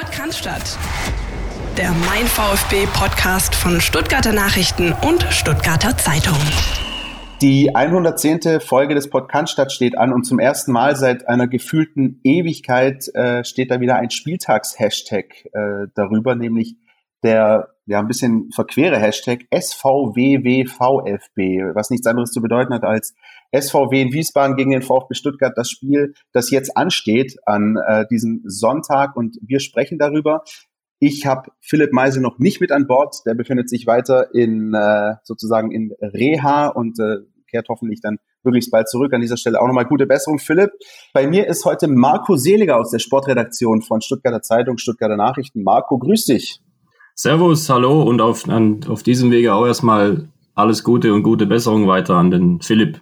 Podcast Der Mein VfB Podcast von Stuttgarter Nachrichten und Stuttgarter Zeitung. Die 110. Folge des Podcast steht an und zum ersten Mal seit einer gefühlten Ewigkeit äh, steht da wieder ein Spieltags-Hashtag äh, darüber, nämlich der ja ein bisschen verquere Hashtag SVWWVFB, was nichts anderes zu bedeuten hat als SVW in Wiesbaden gegen den VfB Stuttgart, das Spiel, das jetzt ansteht an äh, diesem Sonntag und wir sprechen darüber. Ich habe Philipp Meisel noch nicht mit an Bord, der befindet sich weiter in äh, sozusagen in Reha und äh, kehrt hoffentlich dann möglichst bald zurück. An dieser Stelle auch nochmal gute Besserung, Philipp. Bei mir ist heute Marco Seliger aus der Sportredaktion von Stuttgarter Zeitung, Stuttgarter Nachrichten. Marco, grüß dich. Servus, hallo und auf, an, auf diesem Wege auch erstmal alles Gute und gute Besserung weiter an den Philipp.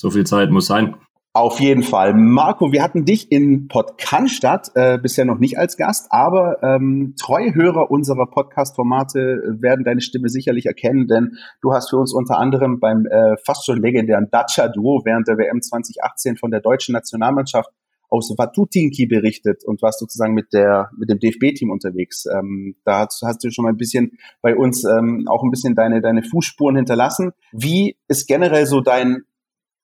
So viel Zeit muss sein. Auf jeden Fall. Marco, wir hatten dich in Podcast äh, bisher noch nicht als Gast, aber ähm, treue Hörer unserer Podcast-Formate werden deine Stimme sicherlich erkennen, denn du hast für uns unter anderem beim äh, fast schon legendären Dacia-Duo während der WM 2018 von der deutschen Nationalmannschaft aus Watutinki berichtet und warst sozusagen mit der mit dem DFB-Team unterwegs. Ähm, da hast, hast, du schon mal ein bisschen bei uns ähm, auch ein bisschen deine deine Fußspuren hinterlassen. Wie ist generell so dein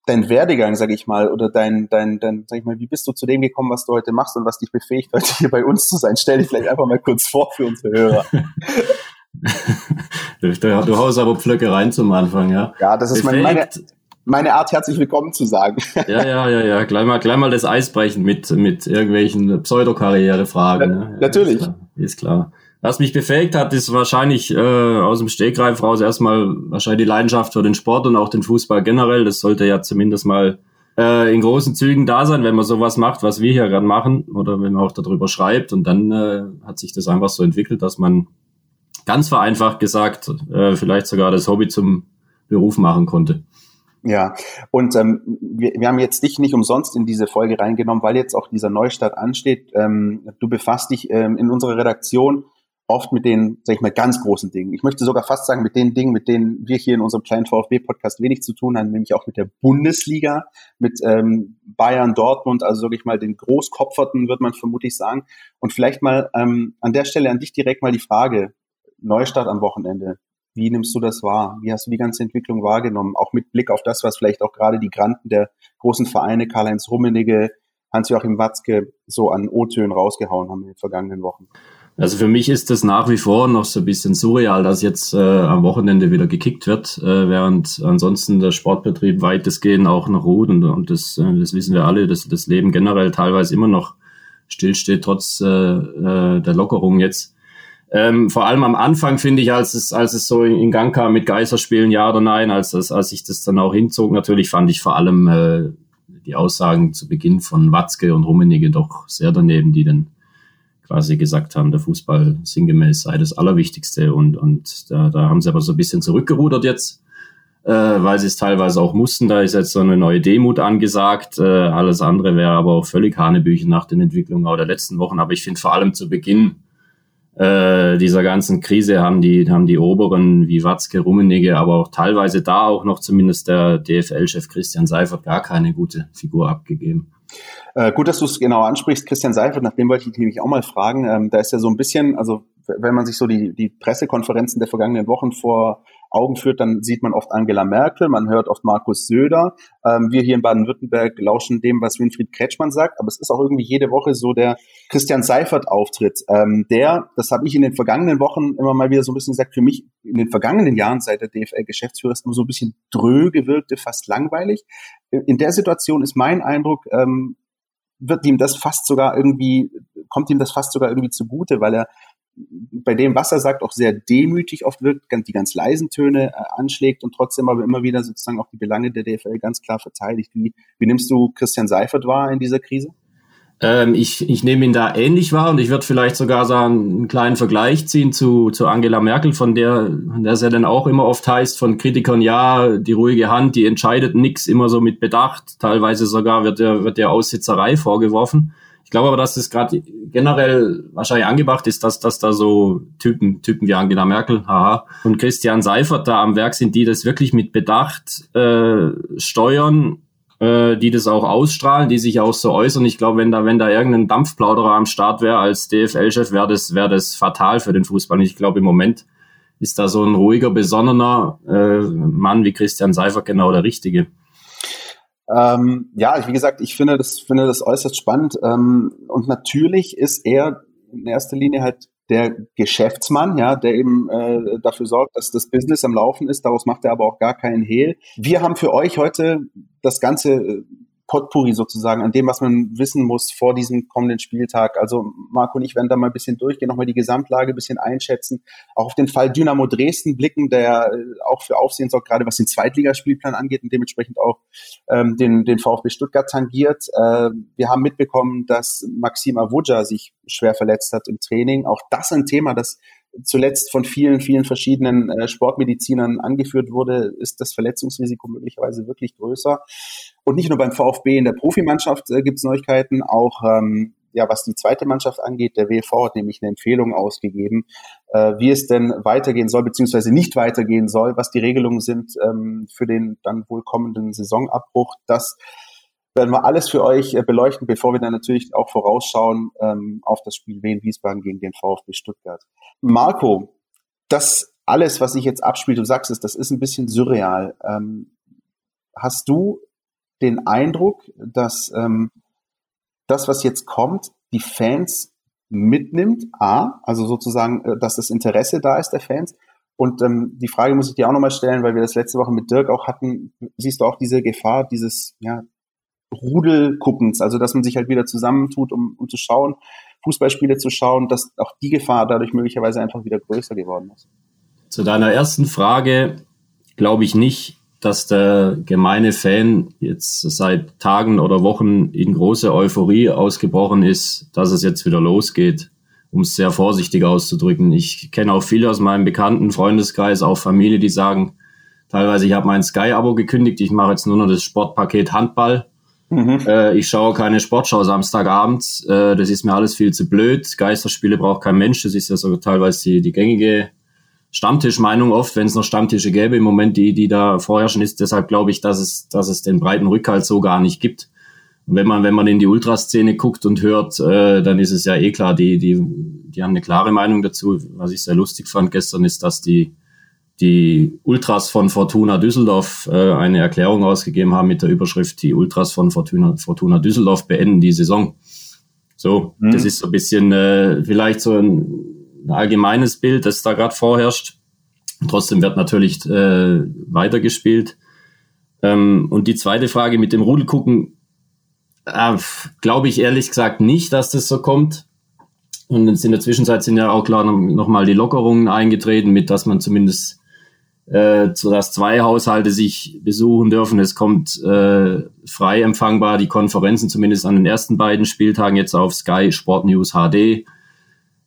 dein Werdegang, sag ich mal, oder dein, dein, dein, sag ich mal, wie bist du zu dem gekommen, was du heute machst und was dich befähigt, heute hier bei uns zu sein? Stell dich vielleicht einfach mal kurz vor für unsere Hörer. du, du haust aber Pflöcke rein zum Anfang, ja. Ja, das ist meine, meine, meine Art, herzlich willkommen zu sagen. ja, ja, ja, ja. Gleich mal, gleich mal das Eis brechen mit, mit irgendwelchen Pseudokarrierefragen. Ja, ne? Natürlich. Ist klar. Ist klar. Was mich befähigt hat, ist wahrscheinlich äh, aus dem Stegreif raus erstmal wahrscheinlich die Leidenschaft für den Sport und auch den Fußball generell. Das sollte ja zumindest mal äh, in großen Zügen da sein, wenn man sowas macht, was wir hier gerade machen oder wenn man auch darüber schreibt. Und dann äh, hat sich das einfach so entwickelt, dass man ganz vereinfacht gesagt äh, vielleicht sogar das Hobby zum Beruf machen konnte. Ja, und ähm, wir, wir haben jetzt dich nicht umsonst in diese Folge reingenommen, weil jetzt auch dieser Neustart ansteht. Ähm, du befasst dich ähm, in unserer Redaktion oft mit den, sag ich mal, ganz großen Dingen. Ich möchte sogar fast sagen, mit den Dingen, mit denen wir hier in unserem kleinen VfB-Podcast wenig zu tun haben, nämlich auch mit der Bundesliga, mit ähm, Bayern, Dortmund, also sag ich mal, den Großkopferten, wird man vermutlich sagen. Und vielleicht mal ähm, an der Stelle an dich direkt mal die Frage, Neustart am Wochenende. Wie nimmst du das wahr? Wie hast du die ganze Entwicklung wahrgenommen? Auch mit Blick auf das, was vielleicht auch gerade die Granten der großen Vereine, Karl-Heinz Rummenigge, Hans-Joachim Watzke so an O-Tönen rausgehauen haben in den vergangenen Wochen. Also für mich ist das nach wie vor noch so ein bisschen surreal, dass jetzt äh, am Wochenende wieder gekickt wird, äh, während ansonsten der Sportbetrieb weitestgehend auch noch ruht und, und das, äh, das wissen wir alle, dass das Leben generell teilweise immer noch stillsteht, trotz äh, äh, der Lockerung jetzt. Ähm, vor allem am Anfang finde ich, als es, als es so in Gang kam mit Geisterspielen, ja oder nein, als, das, als ich das dann auch hinzog, natürlich fand ich vor allem äh, die Aussagen zu Beginn von Watzke und Rummenigge doch sehr daneben, die dann quasi gesagt haben, der Fußball sinngemäß sei das Allerwichtigste. Und, und da, da haben sie aber so ein bisschen zurückgerudert jetzt, äh, weil sie es teilweise auch mussten. Da ist jetzt so eine neue Demut angesagt. Äh, alles andere wäre aber auch völlig Hanebüchen nach den Entwicklungen auch der letzten Wochen. Aber ich finde vor allem zu Beginn äh, dieser ganzen Krise haben die, haben die Oberen wie Watzke, Rummenigge, aber auch teilweise da auch noch zumindest der DFL-Chef Christian Seifert gar keine gute Figur abgegeben. Äh, gut, dass du es genau ansprichst, Christian Seifert, nach dem wollte ich dich nämlich auch mal fragen. Ähm, da ist ja so ein bisschen, also wenn man sich so die, die Pressekonferenzen der vergangenen Wochen vor Augen führt, dann sieht man oft Angela Merkel, man hört oft Markus Söder. Ähm, wir hier in Baden-Württemberg lauschen dem, was Winfried Kretschmann sagt, aber es ist auch irgendwie jede Woche so der Christian Seifert-Auftritt. Ähm, der, das habe ich in den vergangenen Wochen immer mal wieder so ein bisschen gesagt, für mich in den vergangenen Jahren seit der DFL-Geschäftsführer ist immer so ein bisschen dröge wirkte, fast langweilig. In der Situation ist mein Eindruck, ähm, wird ihm das fast sogar irgendwie, kommt ihm das fast sogar irgendwie zugute, weil er bei dem, was er sagt, auch sehr demütig oft wirkt, die ganz leisen Töne äh, anschlägt und trotzdem aber immer wieder sozusagen auch die Belange der DFL ganz klar verteidigt. Wie, wie nimmst du Christian Seifert wahr in dieser Krise? Ähm, ich, ich nehme ihn da ähnlich wahr und ich würde vielleicht sogar sagen, einen kleinen Vergleich ziehen zu, zu Angela Merkel, von der, von der es ja dann auch immer oft heißt von Kritikern, ja, die ruhige Hand, die entscheidet nichts, immer so mit Bedacht. Teilweise sogar wird der, wird der Aussitzerei vorgeworfen. Ich glaube aber, dass es gerade generell wahrscheinlich angebracht ist, dass, dass da so Typen, Typen wie Angela Merkel, haha, und Christian Seifert da am Werk sind, die das wirklich mit Bedacht äh, steuern äh, die das auch ausstrahlen, die sich auch so äußern. Ich glaube, wenn da, wenn da irgendein Dampfplauderer am Start wäre als DFL-Chef, wäre das, wäre das fatal für den Fußball. Und ich glaube, im Moment ist da so ein ruhiger, besonnener äh, Mann wie Christian Seifert genau der Richtige. Ähm, ja, wie gesagt, ich finde das, finde das äußerst spannend. Ähm, und natürlich ist er in erster Linie halt der Geschäftsmann, ja, der eben äh, dafür sorgt, dass das Business am Laufen ist. Daraus macht er aber auch gar keinen Hehl. Wir haben für euch heute das Ganze äh, Potpourri sozusagen an dem, was man wissen muss vor diesem kommenden Spieltag. Also Marco und ich werden da mal ein bisschen durchgehen, nochmal die Gesamtlage ein bisschen einschätzen, auch auf den Fall Dynamo Dresden blicken, der äh, auch für Aufsehen sorgt, gerade was den Zweitligaspielplan angeht und dementsprechend auch ähm, den, den VfB Stuttgart tangiert. Äh, wir haben mitbekommen, dass Maxim Avuja sich schwer verletzt hat im Training. Auch das ein Thema, das zuletzt von vielen, vielen verschiedenen äh, Sportmedizinern angeführt wurde, ist das Verletzungsrisiko möglicherweise wirklich größer. Und nicht nur beim VfB in der Profimannschaft äh, gibt es Neuigkeiten, auch ähm, ja, was die zweite Mannschaft angeht, der WV hat nämlich eine Empfehlung ausgegeben, äh, wie es denn weitergehen soll, beziehungsweise nicht weitergehen soll, was die Regelungen sind ähm, für den dann wohl kommenden Saisonabbruch. Das werden wir alles für euch äh, beleuchten, bevor wir dann natürlich auch vorausschauen ähm, auf das Spiel Wien Wiesbaden gegen den VfB Stuttgart. Marco, das alles, was ich jetzt abspiele, du sagst es, das ist ein bisschen surreal. Ähm, hast du den Eindruck, dass ähm, das, was jetzt kommt, die Fans mitnimmt, A, also sozusagen, äh, dass das Interesse da ist der Fans. Und ähm, die Frage muss ich dir auch nochmal stellen, weil wir das letzte Woche mit Dirk auch hatten, siehst du auch diese Gefahr dieses ja, Rudelguckens, also dass man sich halt wieder zusammentut, um, um zu schauen, Fußballspiele zu schauen, dass auch die Gefahr dadurch möglicherweise einfach wieder größer geworden ist. Zu deiner ersten Frage glaube ich nicht, dass der gemeine Fan jetzt seit Tagen oder Wochen in große Euphorie ausgebrochen ist, dass es jetzt wieder losgeht, um es sehr vorsichtig auszudrücken. Ich kenne auch viele aus meinem bekannten Freundeskreis, auch Familie, die sagen, teilweise, ich habe mein Sky-Abo gekündigt, ich mache jetzt nur noch das Sportpaket Handball Mhm. Äh, ich schaue keine Sportschau Samstagabend. Äh, das ist mir alles viel zu blöd. Geisterspiele braucht kein Mensch. Das ist ja sogar teilweise die, die gängige Stammtischmeinung oft, wenn es noch Stammtische gäbe. Im Moment, die, die da vorherrschen, ist deshalb glaube ich, dass es, dass es den breiten Rückhalt so gar nicht gibt. Und wenn man, wenn man in die Ultraszene guckt und hört, äh, dann ist es ja eh klar, die, die, die haben eine klare Meinung dazu. Was ich sehr lustig fand gestern ist, dass die die Ultras von Fortuna Düsseldorf äh, eine Erklärung ausgegeben haben mit der Überschrift, die Ultras von Fortuna, Fortuna Düsseldorf beenden die Saison. So, mhm. das ist so ein bisschen äh, vielleicht so ein, ein allgemeines Bild, das da gerade vorherrscht. Trotzdem wird natürlich äh, weitergespielt. Ähm, und die zweite Frage mit dem Rudelgucken, äh, glaube ich ehrlich gesagt nicht, dass das so kommt. Und in der Zwischenzeit sind ja auch klar nochmal noch die Lockerungen eingetreten, mit dass man zumindest äh, sodass zwei Haushalte sich besuchen dürfen. Es kommt äh, frei empfangbar die Konferenzen, zumindest an den ersten beiden Spieltagen jetzt auf Sky Sport News HD.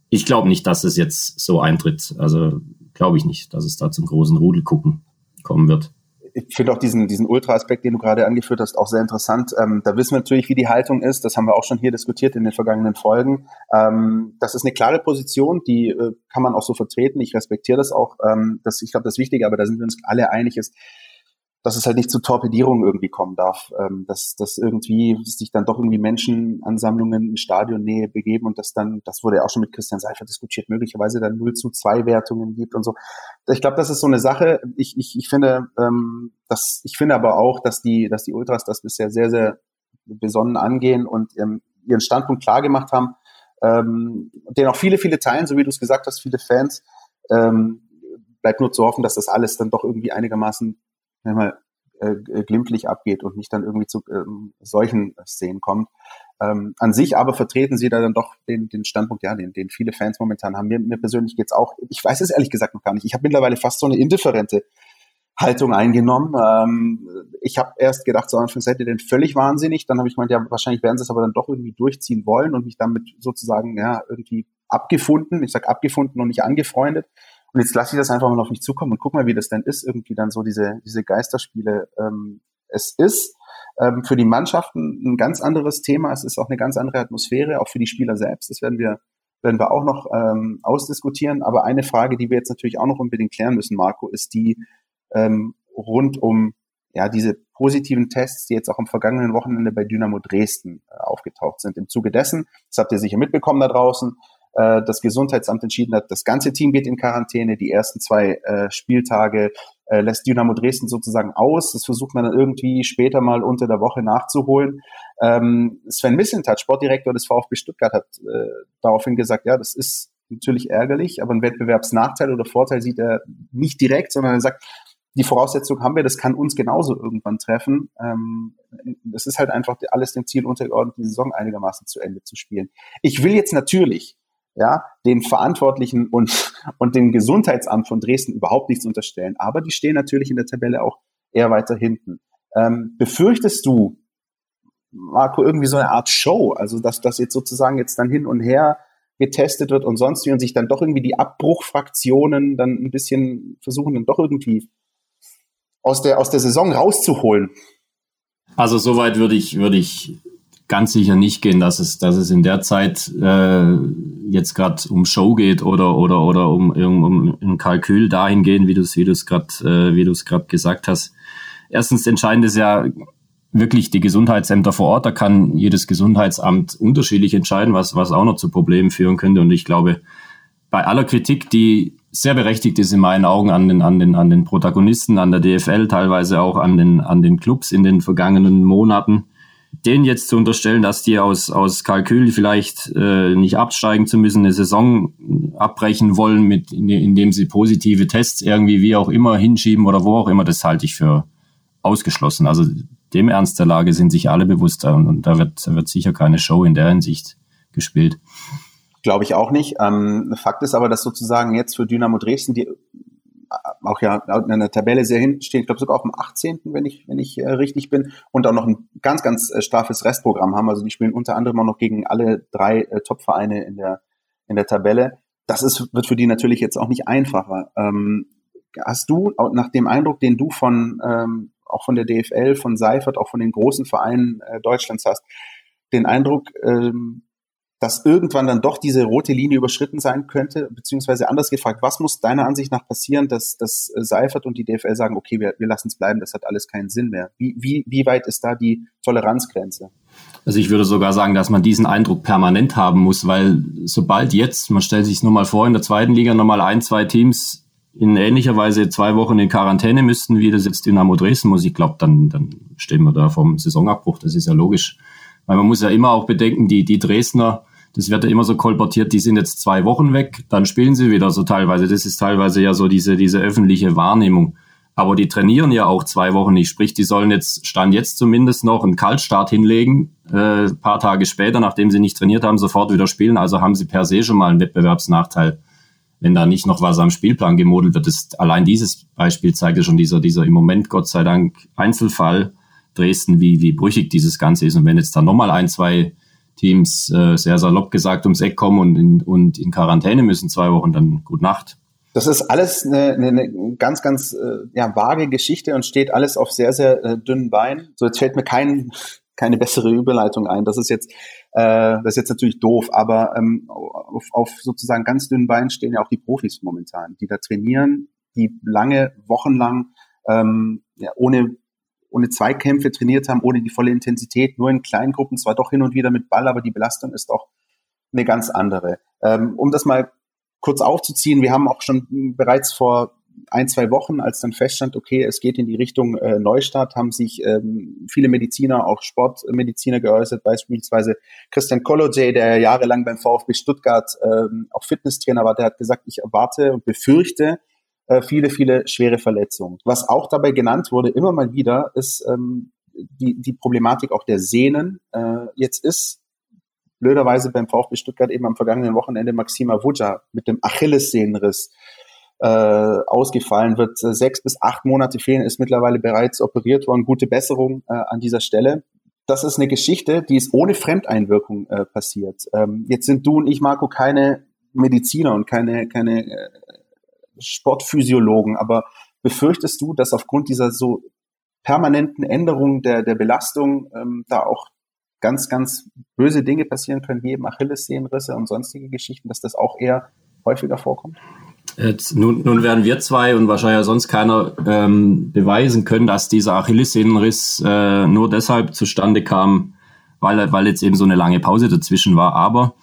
Ich glaube nicht, dass es jetzt so eintritt. Also glaube ich nicht, dass es da zum großen Rudelgucken kommen wird ich finde auch diesen, diesen Ultra-Aspekt, den du gerade angeführt hast, auch sehr interessant. Ähm, da wissen wir natürlich, wie die Haltung ist. Das haben wir auch schon hier diskutiert in den vergangenen Folgen. Ähm, das ist eine klare Position, die äh, kann man auch so vertreten. Ich respektiere das auch. Ähm, das, ich glaube, das Wichtige, aber da sind wir uns alle einig, ist, dass es halt nicht zu Torpedierungen irgendwie kommen darf, ähm, dass, dass irgendwie sich dann doch irgendwie Menschenansammlungen in Stadionnähe begeben und das dann, das wurde ja auch schon mit Christian Seifert diskutiert, möglicherweise dann 0 zu 2 Wertungen gibt und so. Ich glaube, das ist so eine Sache. Ich, ich, ich finde, ähm, dass, ich finde aber auch, dass die, dass die Ultras das bisher sehr, sehr besonnen angehen und ähm, ihren Standpunkt klar gemacht haben, ähm, den auch viele, viele teilen, so wie du es gesagt hast, viele Fans. Ähm, bleibt nur zu hoffen, dass das alles dann doch irgendwie einigermaßen mal, äh, glimpflich abgeht und nicht dann irgendwie zu ähm, solchen Szenen kommt. Ähm, an sich aber vertreten sie da dann doch den, den Standpunkt, ja, den, den viele Fans momentan haben. Mir, mir persönlich geht's auch, ich weiß es ehrlich gesagt noch gar nicht. Ich habe mittlerweile fast so eine indifferente Haltung eingenommen. Ähm, ich habe erst gedacht, so Anfang seid ihr denn völlig wahnsinnig. Dann habe ich gemeint, ja, wahrscheinlich werden sie es aber dann doch irgendwie durchziehen wollen und mich damit sozusagen ja irgendwie abgefunden. Ich sag abgefunden und nicht angefreundet. Und jetzt lasse ich das einfach mal auf mich zukommen und guck mal, wie das denn ist, irgendwie dann so diese, diese Geisterspiele. Ähm, es ist ähm, für die Mannschaften ein ganz anderes Thema. Es ist auch eine ganz andere Atmosphäre, auch für die Spieler selbst. Das werden wir, werden wir auch noch ähm, ausdiskutieren. Aber eine Frage, die wir jetzt natürlich auch noch unbedingt klären müssen, Marco, ist die ähm, rund um ja, diese positiven Tests, die jetzt auch am vergangenen Wochenende bei Dynamo Dresden äh, aufgetaucht sind. Im Zuge dessen, das habt ihr sicher mitbekommen da draußen, äh, das Gesundheitsamt entschieden hat, das ganze Team geht in Quarantäne, die ersten zwei äh, Spieltage äh, lässt Dynamo Dresden sozusagen aus. Das versucht man dann irgendwie später mal unter der Woche nachzuholen. Ähm, Sven Missentat, Sportdirektor des VfB Stuttgart, hat äh, daraufhin gesagt, ja, das ist natürlich ärgerlich, aber einen Wettbewerbsnachteil oder Vorteil sieht er nicht direkt, sondern er sagt, die Voraussetzung haben wir, das kann uns genauso irgendwann treffen. Ähm, das ist halt einfach alles dem Ziel untergeordnet, die Saison einigermaßen zu Ende zu spielen. Ich will jetzt natürlich ja, den Verantwortlichen und, und dem Gesundheitsamt von Dresden überhaupt nichts unterstellen. Aber die stehen natürlich in der Tabelle auch eher weiter hinten. Ähm, befürchtest du, Marco, irgendwie so eine Art Show, also dass das jetzt sozusagen jetzt dann hin und her getestet wird und sonst wie und sich dann doch irgendwie die Abbruchfraktionen dann ein bisschen versuchen, dann doch irgendwie aus der, aus der Saison rauszuholen? Also soweit würde ich, würde ich ganz sicher nicht gehen, dass es, dass es in der Zeit äh, jetzt gerade um Show geht oder oder oder um, um, um ein Kalkül dahin gehen, wie du es wie du es gerade äh, wie du es gerade gesagt hast. Erstens entscheidend ist ja wirklich die Gesundheitsämter vor Ort. Da kann jedes Gesundheitsamt unterschiedlich entscheiden, was was auch noch zu Problemen führen könnte. Und ich glaube, bei aller Kritik, die sehr berechtigt ist in meinen Augen an den, an den, an den Protagonisten, an der DFL, teilweise auch an den, an den Clubs in den vergangenen Monaten, denen jetzt zu unterstellen, dass die aus, aus Kalkül vielleicht äh, nicht absteigen zu müssen, eine Saison abbrechen wollen, mit, indem sie positive Tests irgendwie wie auch immer hinschieben oder wo auch immer, das halte ich für ausgeschlossen. Also dem Ernst der Lage sind sich alle bewusst und, und da wird, wird sicher keine Show in der Hinsicht gespielt. Glaube ich auch nicht. Ähm, Fakt ist aber, dass sozusagen jetzt für Dynamo Dresden die auch ja in der Tabelle sehr hinten stehen, ich glaube sogar auf dem 18., wenn ich, wenn ich äh, richtig bin, und auch noch ein ganz, ganz äh, straffes Restprogramm haben. Also die spielen unter anderem auch noch gegen alle drei äh, Top-Vereine in der, in der Tabelle. Das ist, wird für die natürlich jetzt auch nicht einfacher. Ähm, hast du, nach dem Eindruck, den du von ähm, auch von der DFL, von Seifert, auch von den großen Vereinen äh, Deutschlands hast, den Eindruck, ähm, dass irgendwann dann doch diese rote Linie überschritten sein könnte, beziehungsweise anders gefragt, was muss deiner Ansicht nach passieren, dass, dass Seifert und die DFL sagen, okay, wir, wir lassen es bleiben, das hat alles keinen Sinn mehr. Wie, wie, wie weit ist da die Toleranzgrenze? Also ich würde sogar sagen, dass man diesen Eindruck permanent haben muss, weil sobald jetzt, man stellt sich nur mal vor, in der zweiten Liga nochmal ein, zwei Teams in ähnlicher Weise zwei Wochen in Quarantäne müssten, wie das jetzt Dynamo Dresden muss, ich glaube, dann, dann stehen wir da vom Saisonabbruch, das ist ja logisch. Weil man muss ja immer auch bedenken, die, die Dresdner, das wird ja immer so kolportiert, die sind jetzt zwei Wochen weg, dann spielen sie wieder so teilweise. Das ist teilweise ja so diese, diese öffentliche Wahrnehmung. Aber die trainieren ja auch zwei Wochen nicht. Sprich, die sollen jetzt, stand jetzt zumindest noch einen Kaltstart hinlegen, äh, paar Tage später, nachdem sie nicht trainiert haben, sofort wieder spielen. Also haben sie per se schon mal einen Wettbewerbsnachteil, wenn da nicht noch was am Spielplan gemodelt wird. Das, allein dieses Beispiel zeigt ja schon dieser, dieser im Moment Gott sei Dank Einzelfall Dresden, wie, wie brüchig dieses Ganze ist. Und wenn jetzt da nochmal ein, zwei Teams äh, sehr salopp gesagt ums Eck kommen und in, und in Quarantäne müssen zwei Wochen, dann gut Nacht. Das ist alles eine, eine, eine ganz, ganz äh, ja, vage Geschichte und steht alles auf sehr, sehr äh, dünnen Beinen. So, jetzt fällt mir kein, keine bessere Überleitung ein. Das ist jetzt, äh, das ist jetzt natürlich doof, aber ähm, auf, auf sozusagen ganz dünnen Beinen stehen ja auch die Profis momentan, die da trainieren, die lange, wochenlang ähm, ja, ohne ohne Zweikämpfe trainiert haben, ohne die volle Intensität, nur in kleinen Gruppen, zwar doch hin und wieder mit Ball, aber die Belastung ist auch eine ganz andere. Ähm, um das mal kurz aufzuziehen, wir haben auch schon bereits vor ein, zwei Wochen, als dann feststand, okay, es geht in die Richtung äh, Neustart, haben sich ähm, viele Mediziner, auch Sportmediziner geäußert, beispielsweise Christian Kolodjay, der jahrelang beim VfB Stuttgart ähm, auch Fitnesstrainer war, der hat gesagt, ich erwarte und befürchte, äh, viele, viele schwere Verletzungen. Was auch dabei genannt wurde, immer mal wieder, ist ähm, die, die Problematik auch der Sehnen. Äh, jetzt ist blöderweise beim VfB Stuttgart eben am vergangenen Wochenende Maxima Vuja mit dem Achillessehnenriss äh, ausgefallen, wird äh, sechs bis acht Monate fehlen, ist mittlerweile bereits operiert worden. Gute Besserung äh, an dieser Stelle. Das ist eine Geschichte, die ist ohne Fremdeinwirkung äh, passiert. Ähm, jetzt sind du und ich, Marco, keine Mediziner und keine, keine äh, Sportphysiologen, aber befürchtest du, dass aufgrund dieser so permanenten Änderung der, der Belastung ähm, da auch ganz, ganz böse Dinge passieren können, wie eben Achillessehnenrisse und sonstige Geschichten, dass das auch eher häufiger vorkommt? Jetzt, nun, nun werden wir zwei und wahrscheinlich sonst keiner ähm, beweisen können, dass dieser Achillessehnenriss äh, nur deshalb zustande kam, weil, weil jetzt eben so eine lange Pause dazwischen war. Aber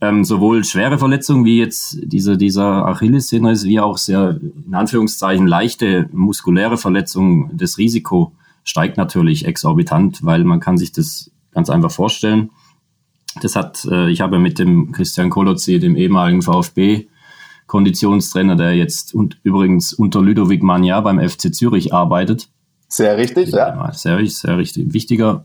ähm, sowohl schwere Verletzungen wie jetzt dieser, dieser Achillessehnenriss, wie auch sehr, in Anführungszeichen, leichte muskuläre Verletzungen, das Risiko steigt natürlich exorbitant, weil man kann sich das ganz einfach vorstellen. Das hat, äh, ich habe mit dem Christian Kolozzi, dem ehemaligen VfB, Konditionstrainer, der jetzt und übrigens unter Ludovic Magna beim FC Zürich arbeitet. Sehr richtig, ja. Sehr, sehr richtig. Wichtiger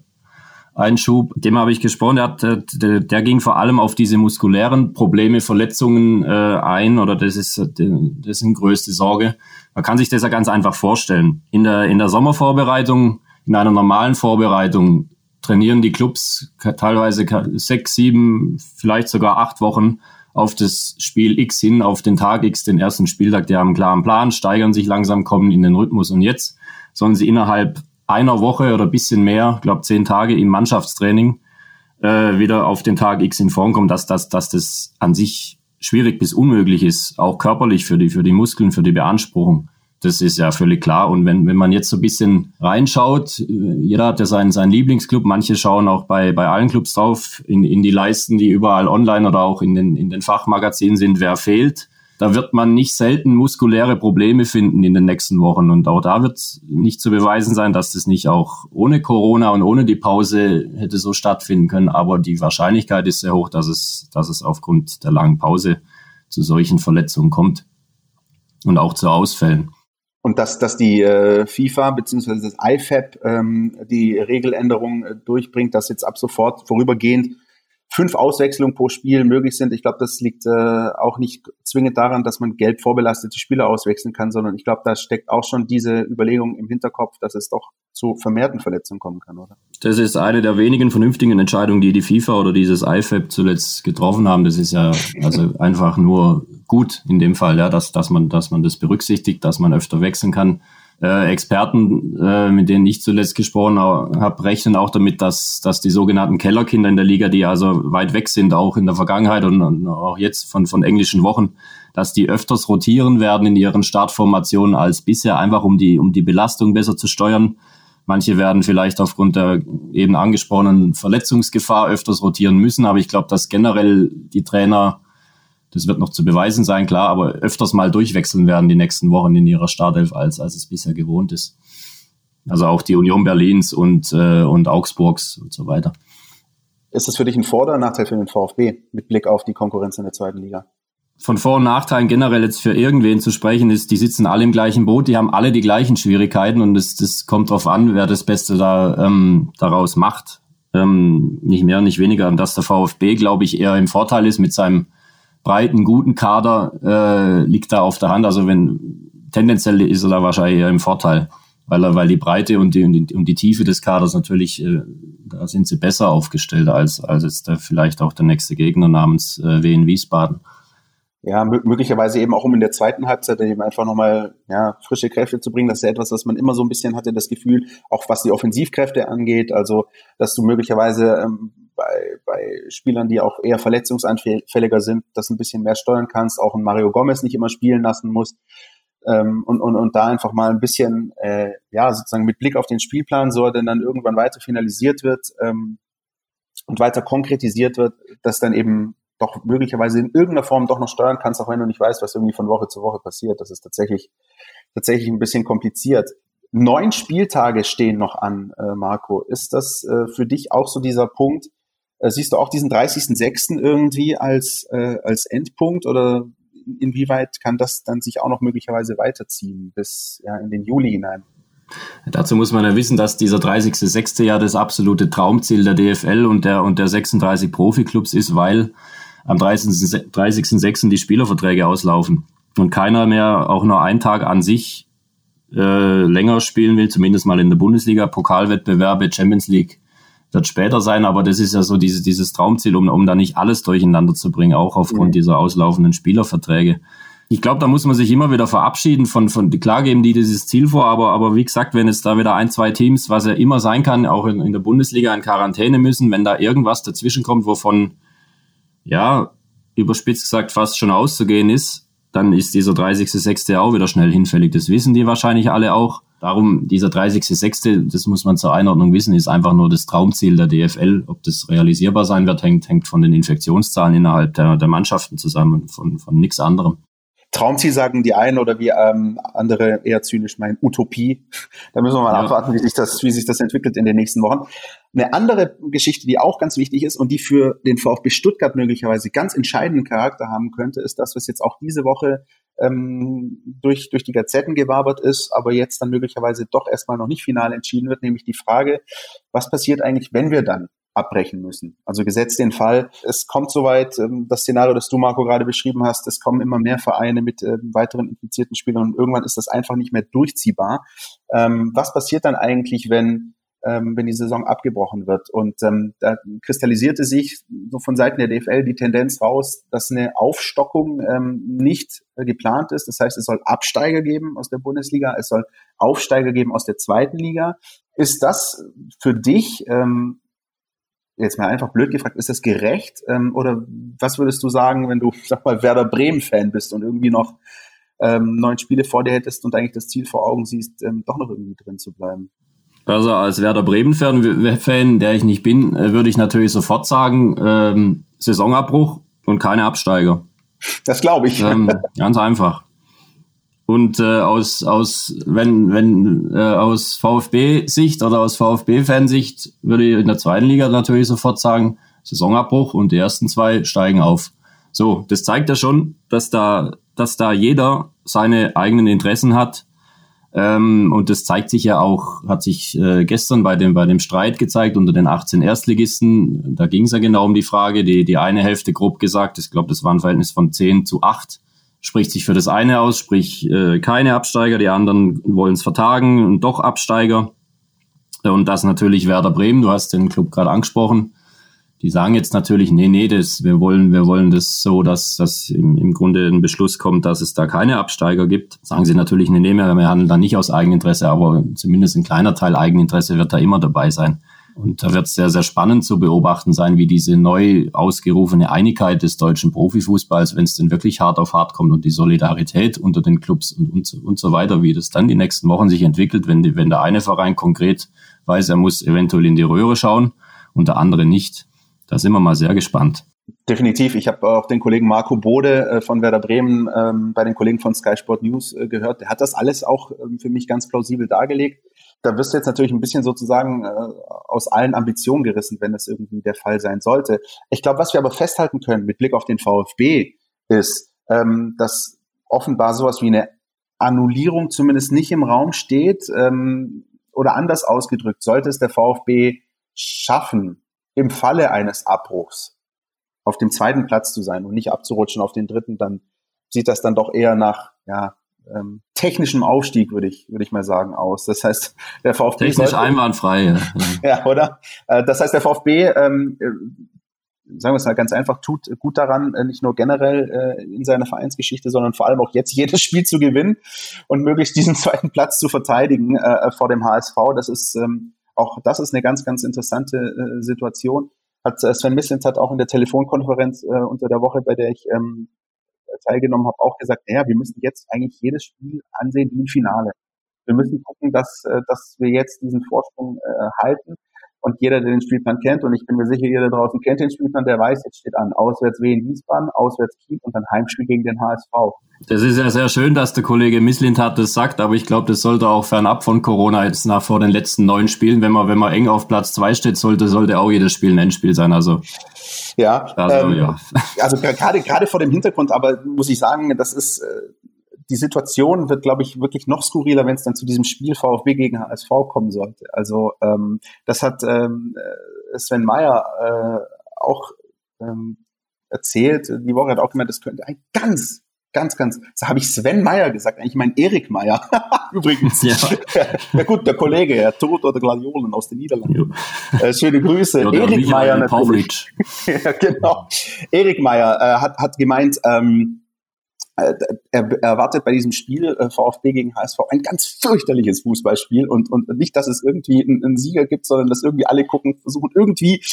Einschub. Dem habe ich gesprochen. Der, hat, der, der, ging vor allem auf diese muskulären Probleme, Verletzungen äh, ein oder das ist, das ist größte Sorge. Man kann sich das ja ganz einfach vorstellen. In der, in der Sommervorbereitung, in einer normalen Vorbereitung trainieren die Clubs teilweise sechs, sieben, vielleicht sogar acht Wochen auf das Spiel X hin, auf den Tag X, den ersten Spieltag. Die haben einen klaren Plan, steigern sich langsam, kommen in den Rhythmus und jetzt sollen sie innerhalb einer Woche oder bisschen mehr, glaube zehn Tage im Mannschaftstraining äh, wieder auf den Tag X in Form kommen, dass, dass, dass das an sich schwierig bis unmöglich ist, auch körperlich für die, für die Muskeln, für die Beanspruchung. Das ist ja völlig klar. Und wenn, wenn man jetzt so ein bisschen reinschaut, äh, jeder hat ja seinen, seinen Lieblingsclub, manche schauen auch bei, bei allen Clubs drauf, in, in die Leisten, die überall online oder auch in den, in den Fachmagazinen sind, wer fehlt da wird man nicht selten muskuläre Probleme finden in den nächsten Wochen. Und auch da wird nicht zu beweisen sein, dass das nicht auch ohne Corona und ohne die Pause hätte so stattfinden können. Aber die Wahrscheinlichkeit ist sehr hoch, dass es, dass es aufgrund der langen Pause zu solchen Verletzungen kommt und auch zu Ausfällen. Und dass, dass die äh, FIFA bzw. das IFAB ähm, die Regeländerung äh, durchbringt, dass jetzt ab sofort vorübergehend fünf Auswechslungen pro Spiel möglich sind. Ich glaube, das liegt äh, auch nicht zwingend daran, dass man gelb vorbelastete Spieler auswechseln kann, sondern ich glaube, da steckt auch schon diese Überlegung im Hinterkopf, dass es doch zu vermehrten Verletzungen kommen kann, oder? Das ist eine der wenigen vernünftigen Entscheidungen, die die FIFA oder dieses IFAB zuletzt getroffen haben. Das ist ja also einfach nur gut in dem Fall, ja, dass, dass man, dass man das berücksichtigt, dass man öfter wechseln kann äh, Experten, äh, mit denen ich zuletzt gesprochen habe, rechnen auch damit, dass, dass die sogenannten Kellerkinder in der Liga, die also weit weg sind, auch in der Vergangenheit und, und auch jetzt von, von englischen Wochen, dass die öfters rotieren werden in ihren Startformationen als bisher, einfach um die, um die Belastung besser zu steuern. Manche werden vielleicht aufgrund der eben angesprochenen Verletzungsgefahr öfters rotieren müssen, aber ich glaube, dass generell die Trainer das wird noch zu beweisen sein, klar, aber öfters mal durchwechseln werden die nächsten Wochen in ihrer Startelf, als, als es bisher gewohnt ist. Also auch die Union Berlins und, äh, und Augsburgs und so weiter. Ist das für dich ein Vor- oder Nachteil für den VfB mit Blick auf die Konkurrenz in der zweiten Liga? Von Vor- und Nachteilen generell jetzt für irgendwen zu sprechen ist, die sitzen alle im gleichen Boot, die haben alle die gleichen Schwierigkeiten und das, das kommt drauf an, wer das Beste da, ähm, daraus macht. Ähm, nicht mehr, nicht weniger. Und dass der VfB, glaube ich, eher im Vorteil ist mit seinem breiten, guten Kader äh, liegt da auf der Hand. Also wenn tendenziell ist er da wahrscheinlich eher im Vorteil, weil er, weil die Breite und die, und die, und die Tiefe des Kaders natürlich, äh, da sind sie besser aufgestellt als, als jetzt der, vielleicht auch der nächste Gegner namens äh, Wien Wiesbaden. Ja, möglicherweise eben auch um in der zweiten Halbzeit eben einfach nochmal ja, frische Kräfte zu bringen. Das ist ja etwas, was man immer so ein bisschen hatte, das Gefühl, auch was die Offensivkräfte angeht. Also, dass du möglicherweise ähm, bei, bei Spielern, die auch eher verletzungsanfälliger sind, das ein bisschen mehr steuern kannst, auch ein Mario Gomez nicht immer spielen lassen musst. Ähm, und, und, und da einfach mal ein bisschen, äh, ja, sozusagen mit Blick auf den Spielplan, so denn dann irgendwann weiter finalisiert wird ähm, und weiter konkretisiert wird, dass dann eben doch möglicherweise in irgendeiner Form doch noch steuern kannst, auch wenn du nicht weißt, was irgendwie von Woche zu Woche passiert. Das ist tatsächlich, tatsächlich ein bisschen kompliziert. Neun Spieltage stehen noch an, äh, Marco. Ist das äh, für dich auch so dieser Punkt, äh, siehst du auch diesen 30.06. irgendwie als, äh, als Endpunkt oder inwieweit kann das dann sich auch noch möglicherweise weiterziehen bis ja, in den Juli hinein? Dazu muss man ja wissen, dass dieser 30.06. ja das absolute Traumziel der DFL und der, und der 36 Profiklubs ist, weil am 30.06. 30 die Spielerverträge auslaufen und keiner mehr auch nur einen Tag an sich äh, länger spielen will, zumindest mal in der Bundesliga, Pokalwettbewerbe, Champions League wird später sein, aber das ist ja so dieses, dieses Traumziel, um, um da nicht alles durcheinander zu bringen, auch aufgrund mhm. dieser auslaufenden Spielerverträge. Ich glaube, da muss man sich immer wieder verabschieden von, von klar geben die dieses Ziel vor, aber, aber wie gesagt, wenn es da wieder ein, zwei Teams, was ja immer sein kann, auch in, in der Bundesliga in Quarantäne müssen, wenn da irgendwas dazwischen kommt, wovon, ja, überspitzt gesagt fast schon auszugehen ist, dann ist dieser 30.06. auch wieder schnell hinfällig. Das wissen die wahrscheinlich alle auch. Darum, dieser 30.06., das muss man zur Einordnung wissen, ist einfach nur das Traumziel der DFL. Ob das realisierbar sein wird, hängt, hängt von den Infektionszahlen innerhalb der, der Mannschaften zusammen, von, von nichts anderem. Traumziel sagen die einen oder wie ähm, andere eher zynisch meinen Utopie. Da müssen wir mal ja. abwarten, wie sich, das, wie sich das entwickelt in den nächsten Wochen. Eine andere Geschichte, die auch ganz wichtig ist und die für den VfB Stuttgart möglicherweise ganz entscheidenden Charakter haben könnte, ist das, was jetzt auch diese Woche ähm, durch, durch die Gazetten gewabert ist, aber jetzt dann möglicherweise doch erstmal noch nicht final entschieden wird, nämlich die Frage, was passiert eigentlich, wenn wir dann abbrechen müssen. Also gesetzt den Fall, es kommt soweit, ähm, das Szenario, das du, Marco, gerade beschrieben hast, es kommen immer mehr Vereine mit ähm, weiteren infizierten Spielern und irgendwann ist das einfach nicht mehr durchziehbar. Ähm, was passiert dann eigentlich, wenn ähm, wenn die Saison abgebrochen wird. Und ähm, da kristallisierte sich so von Seiten der DFL die Tendenz raus, dass eine Aufstockung ähm, nicht geplant ist. Das heißt, es soll Absteiger geben aus der Bundesliga, es soll Aufsteiger geben aus der zweiten Liga. Ist das für dich ähm, jetzt mal einfach blöd gefragt, ist das gerecht? Ähm, oder was würdest du sagen, wenn du, sag mal, Werder Bremen-Fan bist und irgendwie noch ähm, neun Spiele vor dir hättest und eigentlich das Ziel vor Augen siehst, ähm, doch noch irgendwie drin zu bleiben? Also als Werder Bremen-Fan, der ich nicht bin, äh, würde ich natürlich sofort sagen, ähm, Saisonabbruch und keine Absteiger. Das glaube ich. Ähm, ganz einfach. Und äh, aus, aus, wenn, wenn äh, aus VfB-Sicht oder aus VfB-Fansicht würde ich in der zweiten Liga natürlich sofort sagen, Saisonabbruch und die ersten zwei steigen auf. So, das zeigt ja schon, dass da, dass da jeder seine eigenen Interessen hat ähm, und das zeigt sich ja auch, hat sich äh, gestern bei dem, bei dem Streit gezeigt unter den 18 Erstligisten. Da ging es ja genau um die Frage, die, die eine Hälfte grob gesagt, ich glaube, das war ein Verhältnis von 10 zu 8, spricht sich für das eine aus, sprich äh, keine Absteiger, die anderen wollen es vertagen und doch Absteiger. Und das natürlich Werder Bremen, du hast den Club gerade angesprochen, die sagen jetzt natürlich, nee, nee, das, wir wollen, wir wollen das so, dass, dass im, im Grunde ein Beschluss kommt, dass es da keine Absteiger gibt. Sagen sie natürlich, nee, nee, wir handeln da nicht aus Eigeninteresse, aber zumindest ein kleiner Teil Eigeninteresse wird da immer dabei sein. Und da wird es sehr, sehr spannend zu beobachten sein, wie diese neu ausgerufene Einigkeit des deutschen Profifußballs, wenn es denn wirklich hart auf hart kommt und die Solidarität unter den Clubs und, und, und so weiter, wie das dann die nächsten Wochen sich entwickelt, wenn, die, wenn der eine Verein konkret weiß, er muss eventuell in die Röhre schauen und der andere nicht. Da sind wir mal sehr gespannt. Definitiv. Ich habe auch den Kollegen Marco Bode äh, von Werder Bremen ähm, bei den Kollegen von Sky Sport News äh, gehört. Der hat das alles auch ähm, für mich ganz plausibel dargelegt. Da wirst du jetzt natürlich ein bisschen sozusagen äh, aus allen Ambitionen gerissen, wenn das irgendwie der Fall sein sollte. Ich glaube, was wir aber festhalten können mit Blick auf den VfB ist, ähm, dass offenbar sowas wie eine Annullierung zumindest nicht im Raum steht ähm, oder anders ausgedrückt, sollte es der VfB schaffen, im Falle eines Abbruchs auf dem zweiten Platz zu sein und nicht abzurutschen auf den dritten, dann sieht das dann doch eher nach ja, ähm, technischem Aufstieg, würde ich, würde ich mal sagen, aus. Das heißt, der VfB. Technisch sollte, einwandfrei. Ja. ja, oder? Äh, das heißt, der VfB, ähm, äh, sagen wir es mal ganz einfach, tut gut daran, äh, nicht nur generell äh, in seiner Vereinsgeschichte, sondern vor allem auch jetzt jedes Spiel zu gewinnen und möglichst diesen zweiten Platz zu verteidigen äh, vor dem HSV. Das ist ähm, auch das ist eine ganz, ganz interessante äh, Situation. Hat äh, Sven Mislint hat auch in der Telefonkonferenz äh, unter der Woche, bei der ich ähm, teilgenommen habe, auch gesagt, naja, wir müssen jetzt eigentlich jedes Spiel ansehen wie ein Finale. Wir müssen gucken, dass, äh, dass wir jetzt diesen Vorsprung äh, halten. Und jeder, der den Spielplan kennt, und ich bin mir sicher, jeder draußen kennt den Spielplan, der weiß, jetzt steht an, auswärts Wien Wiesbaden, auswärts Kiel und dann Heimspiel gegen den HSV. Das ist ja sehr schön, dass der Kollege Misslintat das sagt, aber ich glaube, das sollte auch fernab von Corona jetzt nach vor den letzten neun Spielen, wenn man, wenn man eng auf Platz zwei steht, sollte, sollte auch jedes Spiel ein Endspiel sein. Also ja, also, ähm, ja. also gerade gerade vor dem Hintergrund, aber muss ich sagen, das ist äh, die Situation wird, glaube ich, wirklich noch skurriler, wenn es dann zu diesem Spiel VfB gegen HSV kommen sollte. Also ähm, das hat ähm, äh, Sven Meyer äh, auch ähm, erzählt. Die Woche hat auch gemeint, das könnte ein ganz, ganz, ganz, das habe ich Sven Meyer gesagt, eigentlich mein Erik Meyer. Übrigens. Ja. ja gut, der Kollege, ja, Tod oder Gladiolen aus den Niederlanden. Äh, schöne Grüße. Ja, Erik Meyer natürlich. ja, genau. Erik Meyer äh, hat, hat gemeint, ähm, äh, er erwartet bei diesem Spiel äh, VfB gegen HSV ein ganz fürchterliches Fußballspiel und, und nicht, dass es irgendwie einen, einen Sieger gibt, sondern dass irgendwie alle gucken, versuchen irgendwie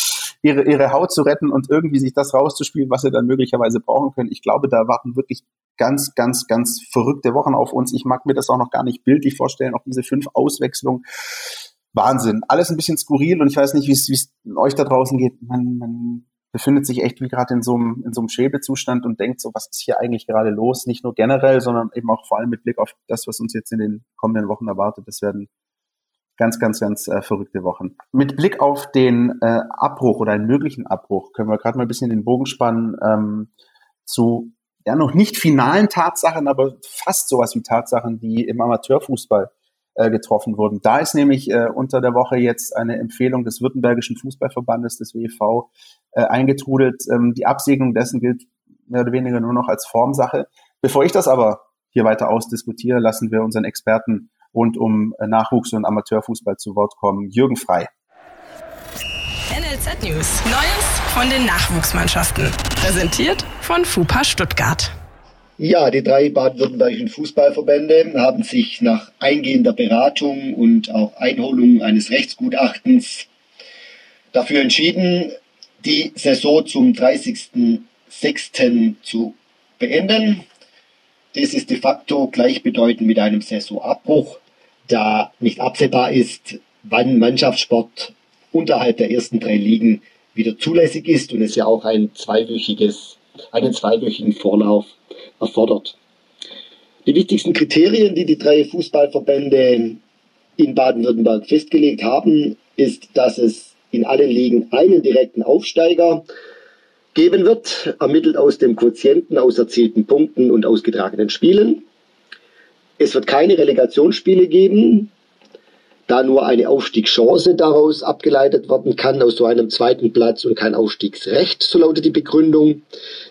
ihre, ihre Haut zu retten und irgendwie sich das rauszuspielen, was sie dann möglicherweise brauchen können. Ich glaube, da warten wirklich ganz, ganz, ganz verrückte Wochen auf uns. Ich mag mir das auch noch gar nicht bildlich vorstellen, auch diese fünf Auswechslungen. Wahnsinn. Alles ein bisschen skurril und ich weiß nicht, wie es euch da draußen geht. Man, man befindet sich echt wie gerade in so einem, in so einem Schwebezustand und denkt so, was ist hier eigentlich gerade los? Nicht nur generell, sondern eben auch vor allem mit Blick auf das, was uns jetzt in den kommenden Wochen erwartet. Das werden ganz, ganz, ganz äh, verrückte Wochen. Mit Blick auf den äh, Abbruch oder einen möglichen Abbruch können wir gerade mal ein bisschen den Bogen spannen ähm, zu ja noch nicht finalen Tatsachen, aber fast sowas wie Tatsachen, die im Amateurfußball äh, getroffen wurden. Da ist nämlich äh, unter der Woche jetzt eine Empfehlung des Württembergischen Fußballverbandes, des WEV, äh, eingetrudelt. Ähm, die Absegnung dessen gilt mehr oder weniger nur noch als Formsache. Bevor ich das aber hier weiter ausdiskutiere, lassen wir unseren Experten rund um äh, Nachwuchs- und Amateurfußball zu Wort kommen. Jürgen Frei. NLZ News. Neues von den Nachwuchsmannschaften. Präsentiert von FUPA Stuttgart. Ja, die drei baden-württembergischen Fußballverbände haben sich nach eingehender Beratung und auch Einholung eines Rechtsgutachtens dafür entschieden, die Saison zum 30.06. zu beenden. Das ist de facto gleichbedeutend mit einem Saisonabbruch, da nicht absehbar ist, wann Mannschaftssport unterhalb der ersten drei Ligen wieder zulässig ist und es ja auch ein zweiwöchiges, einen zweiwöchigen Vorlauf erfordert. Die wichtigsten Kriterien, die die drei Fußballverbände in Baden-Württemberg festgelegt haben, ist, dass es in allen Ligen einen direkten Aufsteiger geben wird, ermittelt aus dem Quotienten, aus erzielten Punkten und ausgetragenen Spielen. Es wird keine Relegationsspiele geben, da nur eine Aufstiegschance daraus abgeleitet werden kann aus so einem zweiten Platz und kein Aufstiegsrecht, so lautet die Begründung.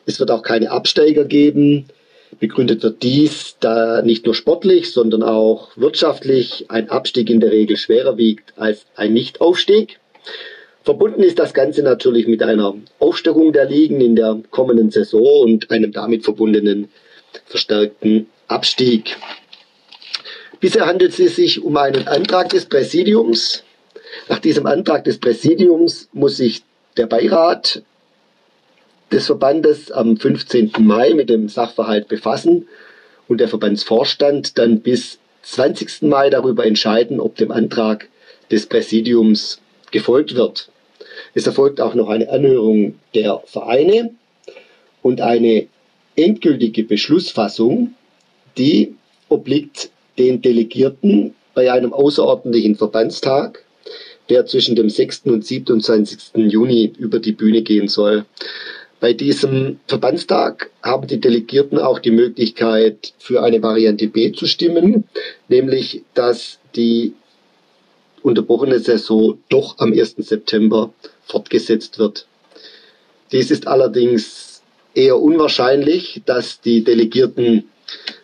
Es wird auch keine Absteiger geben. Begründet wird dies, da nicht nur sportlich, sondern auch wirtschaftlich ein Abstieg in der Regel schwerer wiegt als ein Nichtaufstieg. Verbunden ist das Ganze natürlich mit einer Aufstockung der Ligen in der kommenden Saison und einem damit verbundenen verstärkten Abstieg. Bisher handelt es sich um einen Antrag des Präsidiums. Nach diesem Antrag des Präsidiums muss sich der Beirat des Verbandes am 15. Mai mit dem Sachverhalt befassen und der Verbandsvorstand dann bis 20. Mai darüber entscheiden, ob dem Antrag des Präsidiums gefolgt wird. Es erfolgt auch noch eine Anhörung der Vereine und eine endgültige Beschlussfassung, die obliegt den Delegierten bei einem außerordentlichen Verbandstag, der zwischen dem 6. und 27. Juni über die Bühne gehen soll. Bei diesem Verbandstag haben die Delegierten auch die Möglichkeit, für eine Variante B zu stimmen, nämlich dass die unterbrochene Saison doch am 1. September fortgesetzt wird. Dies ist allerdings eher unwahrscheinlich, dass die Delegierten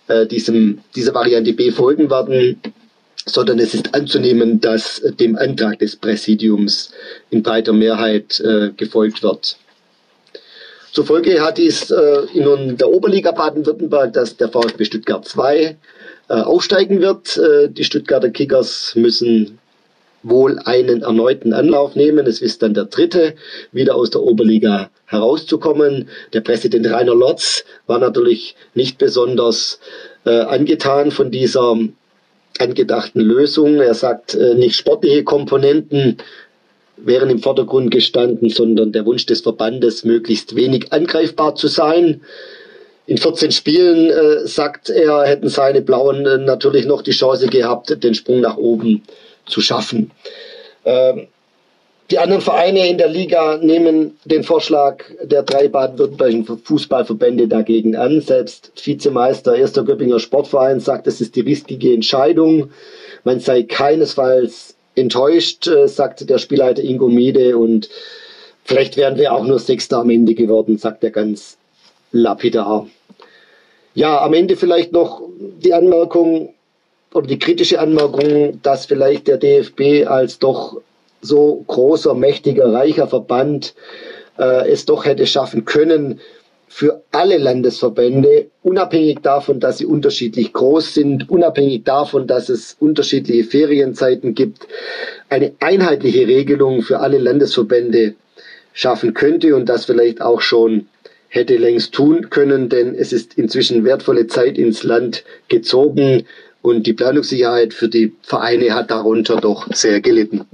äh, diesem, dieser Variante B folgen werden, sondern es ist anzunehmen, dass dem Antrag des Präsidiums in breiter Mehrheit äh, gefolgt wird. Zur Folge hat dies äh, in der Oberliga Baden-Württemberg, dass der VfB Stuttgart 2 äh, aufsteigen wird. Äh, die Stuttgarter Kickers müssen wohl einen erneuten Anlauf nehmen. Es ist dann der dritte, wieder aus der Oberliga herauszukommen. Der Präsident Rainer Lotz war natürlich nicht besonders äh, angetan von dieser angedachten Lösung. Er sagt, äh, nicht sportliche Komponenten wären im Vordergrund gestanden, sondern der Wunsch des Verbandes, möglichst wenig angreifbar zu sein. In 14 Spielen, äh, sagt er, hätten seine Blauen äh, natürlich noch die Chance gehabt, den Sprung nach oben zu schaffen. Ähm, die anderen Vereine in der Liga nehmen den Vorschlag der drei baden-württembergischen Fußballverbände dagegen an. Selbst Vizemeister Erster Göppinger Sportverein sagt, es ist die richtige Entscheidung. Man sei keinesfalls enttäuscht, äh, sagt der Spielleiter Ingo Miede und vielleicht wären wir auch nur Sechster am Ende geworden, sagt er ganz lapidar. Ja, am Ende vielleicht noch die Anmerkung oder die kritische Anmerkung, dass vielleicht der DFB als doch so großer, mächtiger, reicher Verband äh, es doch hätte schaffen können, für alle Landesverbände, unabhängig davon, dass sie unterschiedlich groß sind, unabhängig davon, dass es unterschiedliche Ferienzeiten gibt, eine einheitliche Regelung für alle Landesverbände schaffen könnte und das vielleicht auch schon hätte längst tun können, denn es ist inzwischen wertvolle Zeit ins Land gezogen und die Planungssicherheit für die Vereine hat darunter doch sehr gelitten.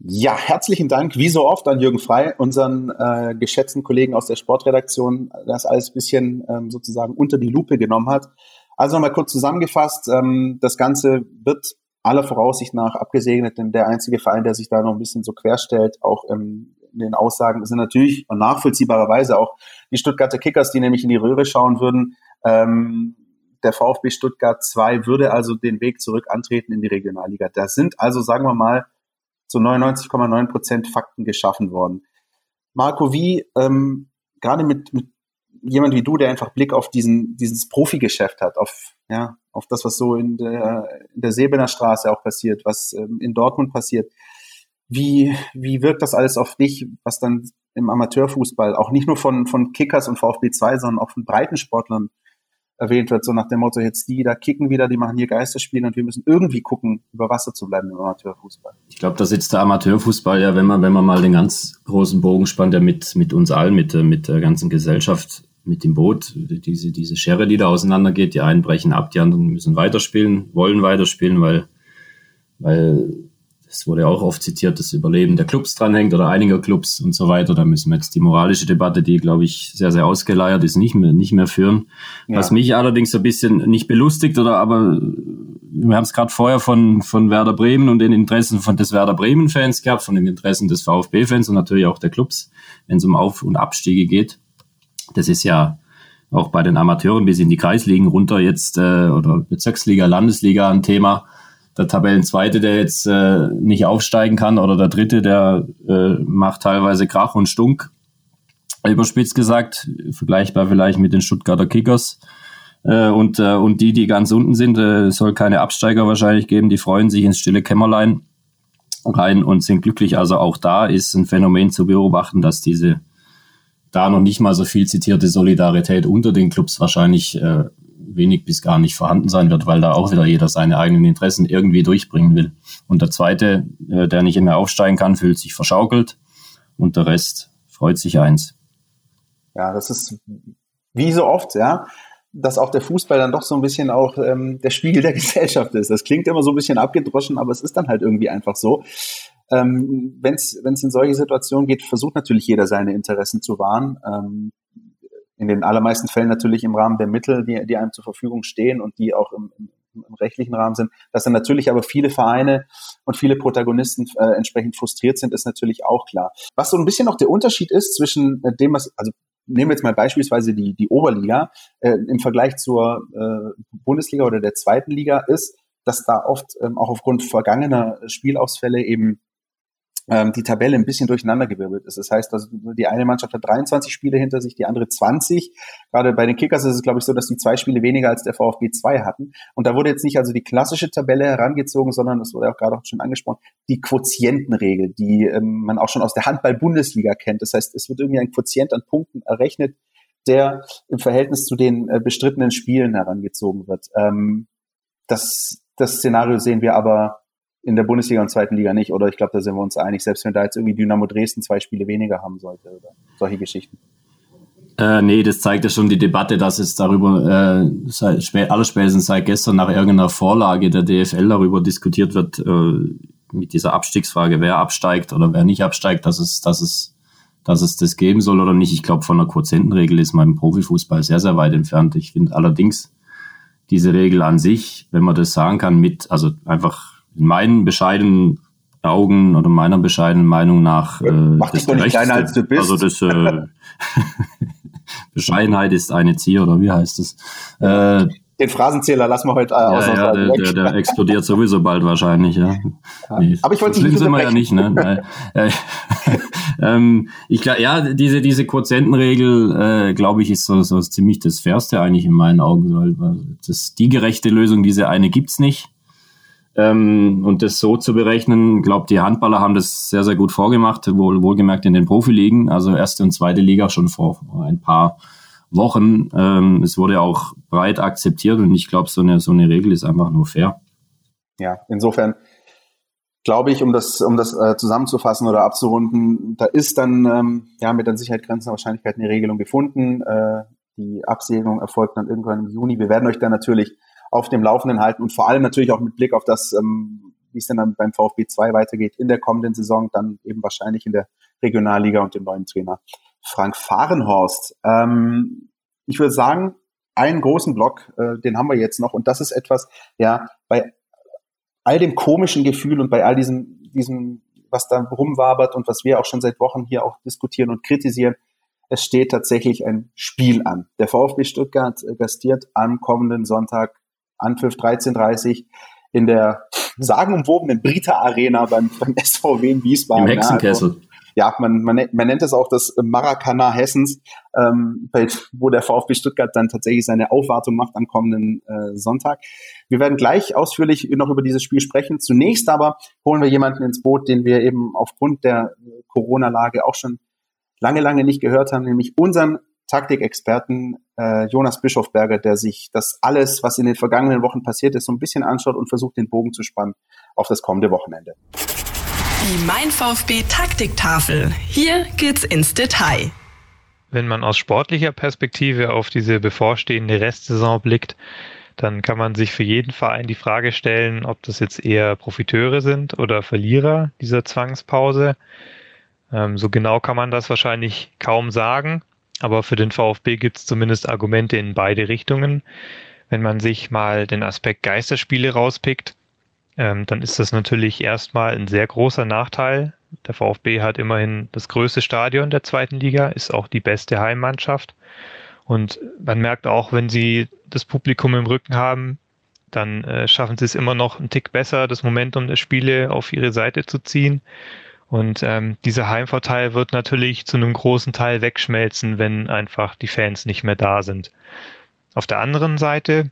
Ja, herzlichen Dank, wie so oft, an Jürgen Frei, unseren äh, geschätzten Kollegen aus der Sportredaktion, das alles ein bisschen ähm, sozusagen unter die Lupe genommen hat. Also nochmal kurz zusammengefasst, ähm, das Ganze wird aller Voraussicht nach abgesegnet, denn der einzige Verein, der sich da noch ein bisschen so querstellt, auch ähm, in den Aussagen, sind natürlich nachvollziehbarerweise auch die Stuttgarter Kickers, die nämlich in die Röhre schauen würden. Ähm, der VfB Stuttgart 2 würde also den Weg zurück antreten in die Regionalliga. Da sind also, sagen wir mal, zu 99,9 Prozent Fakten geschaffen worden. Marco, wie ähm, gerade mit, mit jemand wie du, der einfach Blick auf diesen, dieses Profigeschäft hat, auf, ja, auf das, was so in der, in der Sebener Straße auch passiert, was ähm, in Dortmund passiert. Wie, wie wirkt das alles auf dich, was dann im Amateurfußball auch nicht nur von, von Kickers und VfB 2, sondern auch von Breitensportlern erwähnt wird, so nach dem Motto, jetzt die da kicken wieder, die machen hier Geisterspiele und wir müssen irgendwie gucken, über Wasser zu bleiben im Amateurfußball. Ich glaube, da sitzt der Amateurfußball ja, wenn man, wenn man mal den ganz großen Bogen spannt, ja mit, mit uns allen, mit, mit der ganzen Gesellschaft, mit dem Boot, diese, diese Schere, die da auseinandergeht, die einen brechen ab, die anderen müssen weiterspielen, wollen weiterspielen, weil, weil es wurde auch oft zitiert, das Überleben der Clubs dranhängt oder einiger Clubs und so weiter. Da müssen wir jetzt die moralische Debatte, die, glaube ich, sehr, sehr ausgeleiert ist, nicht mehr, nicht mehr führen. Ja. Was mich allerdings so ein bisschen nicht belustigt oder aber wir haben es gerade vorher von, von Werder Bremen und den Interessen von des Werder Bremen-Fans gehabt, von den Interessen des VfB-Fans und natürlich auch der Clubs, wenn es um Auf- und Abstiege geht. Das ist ja auch bei den Amateuren bis in die Kreisligen runter jetzt äh, oder Bezirksliga, Landesliga ein Thema der Tabellenzweite, der jetzt äh, nicht aufsteigen kann, oder der Dritte, der äh, macht teilweise Krach und Stunk. Überspitzt gesagt, vergleichbar vielleicht mit den Stuttgarter Kickers. Äh, und, äh, und die, die ganz unten sind, äh, soll keine Absteiger wahrscheinlich geben, die freuen sich ins stille Kämmerlein rein und sind glücklich. Also auch da ist ein Phänomen zu beobachten, dass diese da noch nicht mal so viel zitierte Solidarität unter den Clubs wahrscheinlich äh, wenig bis gar nicht vorhanden sein wird, weil da auch wieder jeder seine eigenen Interessen irgendwie durchbringen will. Und der zweite, äh, der nicht mehr aufsteigen kann, fühlt sich verschaukelt und der Rest freut sich eins. Ja, das ist wie so oft, ja, dass auch der Fußball dann doch so ein bisschen auch ähm, der Spiegel der Gesellschaft ist. Das klingt immer so ein bisschen abgedroschen, aber es ist dann halt irgendwie einfach so. Ähm, Wenn es in solche Situationen geht, versucht natürlich jeder seine Interessen zu wahren. Ähm, in den allermeisten Fällen natürlich im Rahmen der Mittel, die, die einem zur Verfügung stehen und die auch im, im, im rechtlichen Rahmen sind. Dass dann natürlich aber viele Vereine und viele Protagonisten äh, entsprechend frustriert sind, ist natürlich auch klar. Was so ein bisschen noch der Unterschied ist zwischen äh, dem, was, also nehmen wir jetzt mal beispielsweise die, die Oberliga äh, im Vergleich zur äh, Bundesliga oder der zweiten Liga ist, dass da oft ähm, auch aufgrund vergangener Spielausfälle eben ähm, die Tabelle ein bisschen durcheinandergewirbelt ist. Das heißt, also die eine Mannschaft hat 23 Spiele hinter sich, die andere 20. Gerade bei den Kickers ist es, glaube ich, so, dass die zwei Spiele weniger als der VfB 2 hatten. Und da wurde jetzt nicht also die klassische Tabelle herangezogen, sondern, das wurde auch gerade auch schon angesprochen, die Quotientenregel, die ähm, man auch schon aus der Handball-Bundesliga kennt. Das heißt, es wird irgendwie ein Quotient an Punkten errechnet, der im Verhältnis zu den äh, bestrittenen Spielen herangezogen wird. Ähm, das, das Szenario sehen wir aber in der Bundesliga und zweiten Liga nicht. Oder ich glaube, da sind wir uns einig, selbst wenn da jetzt irgendwie Dynamo Dresden zwei Spiele weniger haben sollte oder solche Geschichten. Äh, nee, das zeigt ja schon die Debatte, dass es darüber, äh, seit, allerspätestens seit gestern nach irgendeiner Vorlage der DFL darüber diskutiert wird, äh, mit dieser Abstiegsfrage, wer absteigt oder wer nicht absteigt, dass es, dass es, dass es das geben soll oder nicht. Ich glaube, von der Quotientenregel ist man im Profifußball sehr, sehr weit entfernt. Ich finde allerdings diese Regel an sich, wenn man das sagen kann, mit, also einfach in meinen bescheidenen Augen oder meiner bescheidenen Meinung nach äh, Mach dich doch nicht kleiner als du bist. Also das äh, Bescheidenheit ist eine Zier oder wie heißt es? Äh, den Phrasenzähler lassen wir heute äh, ja, ja, der, der, der, explodiert sowieso bald wahrscheinlich, ja. ja. Nee, Aber ich wollte nicht sind wir ja nicht, ne? äh, ähm, ich ja, diese diese Quotientenregel, äh, glaube ich, ist so, so ziemlich das Fairste eigentlich in meinen Augen. Weil das die gerechte Lösung, diese eine gibt's nicht. Ähm, und das so zu berechnen, glaube die Handballer haben das sehr, sehr gut vorgemacht, wohl, wohlgemerkt in den Profiligen, also erste und zweite Liga schon vor ein paar Wochen. Ähm, es wurde auch breit akzeptiert und ich glaube, so eine, so eine Regel ist einfach nur fair. Ja, insofern glaube ich, um das, um das äh, zusammenzufassen oder abzurunden, da ist dann ähm, ja mit an Sicherheit grenzender Wahrscheinlichkeit eine Regelung gefunden. Äh, die Absegnung erfolgt dann irgendwann im Juni. Wir werden euch dann natürlich auf dem Laufenden halten und vor allem natürlich auch mit Blick auf das, ähm, wie es denn dann beim VfB 2 weitergeht in der kommenden Saison, dann eben wahrscheinlich in der Regionalliga und dem neuen Trainer Frank Fahrenhorst. Ähm, ich würde sagen, einen großen Block, äh, den haben wir jetzt noch und das ist etwas, ja, bei all dem komischen Gefühl und bei all diesem, diesem, was da rumwabert und was wir auch schon seit Wochen hier auch diskutieren und kritisieren, es steht tatsächlich ein Spiel an. Der VfB Stuttgart gastiert am kommenden Sonntag Anpfiff 13.30 in der sagenumwobenen Brita Arena beim, beim SVW in Wiesbaden. Im Hexenkessel. Ja, ja, man, man, man nennt es auch das Maracana Hessens, ähm, wo der VfB Stuttgart dann tatsächlich seine Aufwartung macht am kommenden äh, Sonntag. Wir werden gleich ausführlich noch über dieses Spiel sprechen. Zunächst aber holen wir jemanden ins Boot, den wir eben aufgrund der Corona-Lage auch schon lange, lange nicht gehört haben, nämlich unseren Taktikexperten äh, Jonas Bischofberger, der sich das alles, was in den vergangenen Wochen passiert ist, so ein bisschen anschaut und versucht, den Bogen zu spannen auf das kommende Wochenende. Die Mein VfB Taktiktafel. Hier geht's ins Detail. Wenn man aus sportlicher Perspektive auf diese bevorstehende Restsaison blickt, dann kann man sich für jeden Verein die Frage stellen, ob das jetzt eher Profiteure sind oder Verlierer dieser Zwangspause. Ähm, so genau kann man das wahrscheinlich kaum sagen, aber für den VfB gibt es zumindest Argumente in beide Richtungen. Wenn man sich mal den Aspekt Geisterspiele rauspickt, ähm, dann ist das natürlich erstmal ein sehr großer Nachteil. Der VfB hat immerhin das größte Stadion der zweiten Liga, ist auch die beste Heimmannschaft. Und man merkt auch, wenn sie das Publikum im Rücken haben, dann äh, schaffen sie es immer noch einen Tick besser, das Momentum der Spiele auf ihre Seite zu ziehen. Und ähm, dieser Heimvorteil wird natürlich zu einem großen Teil wegschmelzen, wenn einfach die Fans nicht mehr da sind. Auf der anderen Seite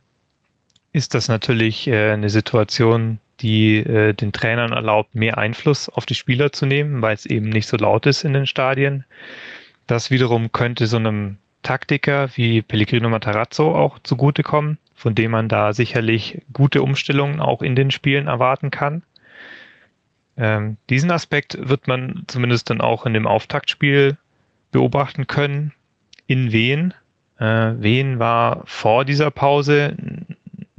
ist das natürlich äh, eine Situation, die äh, den Trainern erlaubt, mehr Einfluss auf die Spieler zu nehmen, weil es eben nicht so laut ist in den Stadien. Das wiederum könnte so einem Taktiker wie Pellegrino Matarazzo auch zugutekommen, von dem man da sicherlich gute Umstellungen auch in den Spielen erwarten kann. Ähm, diesen Aspekt wird man zumindest dann auch in dem Auftaktspiel beobachten können. In Wien. Äh, Wien war vor dieser Pause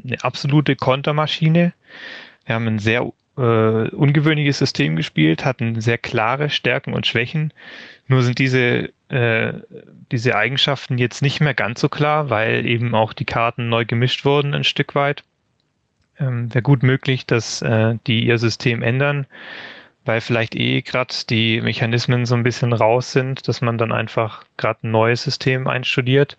eine absolute Kontermaschine. Wir haben ein sehr äh, ungewöhnliches System gespielt, hatten sehr klare Stärken und Schwächen. Nur sind diese, äh, diese Eigenschaften jetzt nicht mehr ganz so klar, weil eben auch die Karten neu gemischt wurden ein Stück weit. Ähm, Wäre gut möglich, dass äh, die ihr System ändern, weil vielleicht eh gerade die Mechanismen so ein bisschen raus sind, dass man dann einfach gerade ein neues System einstudiert.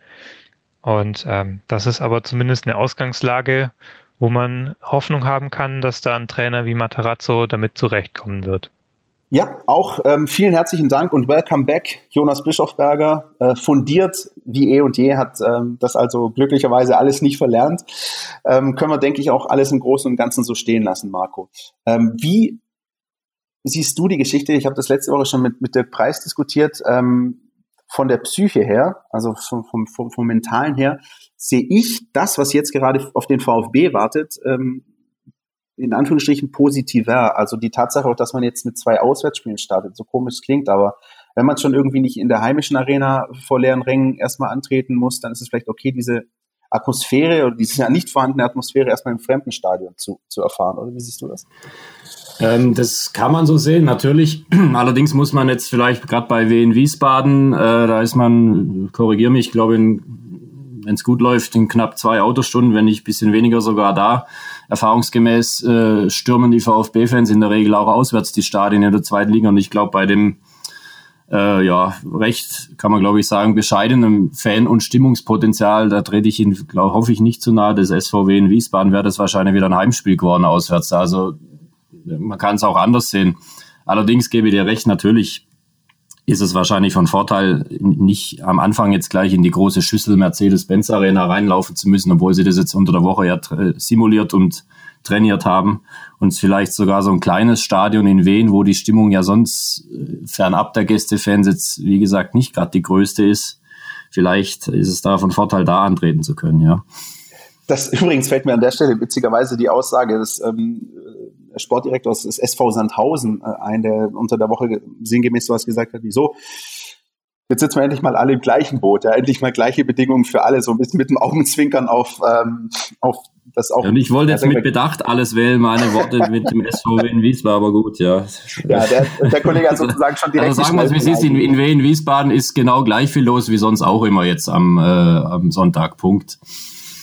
Und ähm, das ist aber zumindest eine Ausgangslage, wo man Hoffnung haben kann, dass da ein Trainer wie Matarazzo damit zurechtkommen wird. Ja, auch ähm, vielen herzlichen Dank und welcome back, Jonas Bischofberger. Äh, fundiert wie eh und je, hat ähm, das also glücklicherweise alles nicht verlernt. Ähm, können wir, denke ich, auch alles im Großen und Ganzen so stehen lassen, Marco. Ähm, wie siehst du die Geschichte? Ich habe das letzte Woche schon mit, mit Dirk Preis diskutiert. Ähm, von der Psyche her, also vom, vom, vom, vom Mentalen her, sehe ich das, was jetzt gerade auf den VfB wartet, ähm, in Anführungsstrichen positiver. Also die Tatsache auch, dass man jetzt mit zwei Auswärtsspielen startet, so komisch klingt, aber wenn man schon irgendwie nicht in der heimischen Arena vor leeren Rängen erstmal antreten muss, dann ist es vielleicht okay, diese Atmosphäre oder diese ja nicht vorhandene Atmosphäre erstmal im fremden Stadion zu, zu erfahren, oder wie siehst du das? Ähm, das kann man so sehen, natürlich. Allerdings muss man jetzt vielleicht gerade bei Wien Wiesbaden, äh, da ist man, korrigier mich, ich glaube, wenn es gut läuft, in knapp zwei Autostunden, wenn nicht bisschen weniger sogar da. Erfahrungsgemäß äh, stürmen die VfB-Fans in der Regel auch auswärts die Stadien in der zweiten Liga. Und ich glaube, bei dem äh, ja, recht, kann man glaube ich sagen, bescheidenem Fan- und Stimmungspotenzial, da trete ich ihn, glaub, hoffe ich, nicht zu nahe des SVW in Wiesbaden, wäre das wahrscheinlich wieder ein Heimspiel geworden auswärts. Also man kann es auch anders sehen. Allerdings gebe ich dir recht, natürlich ist es wahrscheinlich von Vorteil, nicht am Anfang jetzt gleich in die große Schüssel Mercedes-Benz Arena reinlaufen zu müssen, obwohl sie das jetzt unter der Woche ja simuliert und trainiert haben. Und vielleicht sogar so ein kleines Stadion in Wien, wo die Stimmung ja sonst äh, fernab der Gästefans jetzt, wie gesagt, nicht gerade die größte ist. Vielleicht ist es da von Vorteil, da antreten zu können, ja. Das übrigens fällt mir an der Stelle witzigerweise die Aussage des ähm, Sportdirektor des SV Sandhausen äh, ein, der unter der Woche sinngemäß sowas gesagt hat, wieso? Jetzt sitzen wir endlich mal alle im gleichen Boot, ja, endlich mal gleiche Bedingungen für alle, so ein bisschen mit dem Augenzwinkern auf, ähm, auf das auch. Ja, und ich wollte jetzt mit Bedacht alles wählen, meine Worte mit dem SVW in Wiesbaden, aber gut, ja. Ja, der, der Kollege hat sozusagen schon direkt. Also sagen wir es, wie es ist, in, in Wien, Wiesbaden ist genau gleich viel los wie sonst auch immer jetzt am, äh, am Sonntag, Punkt.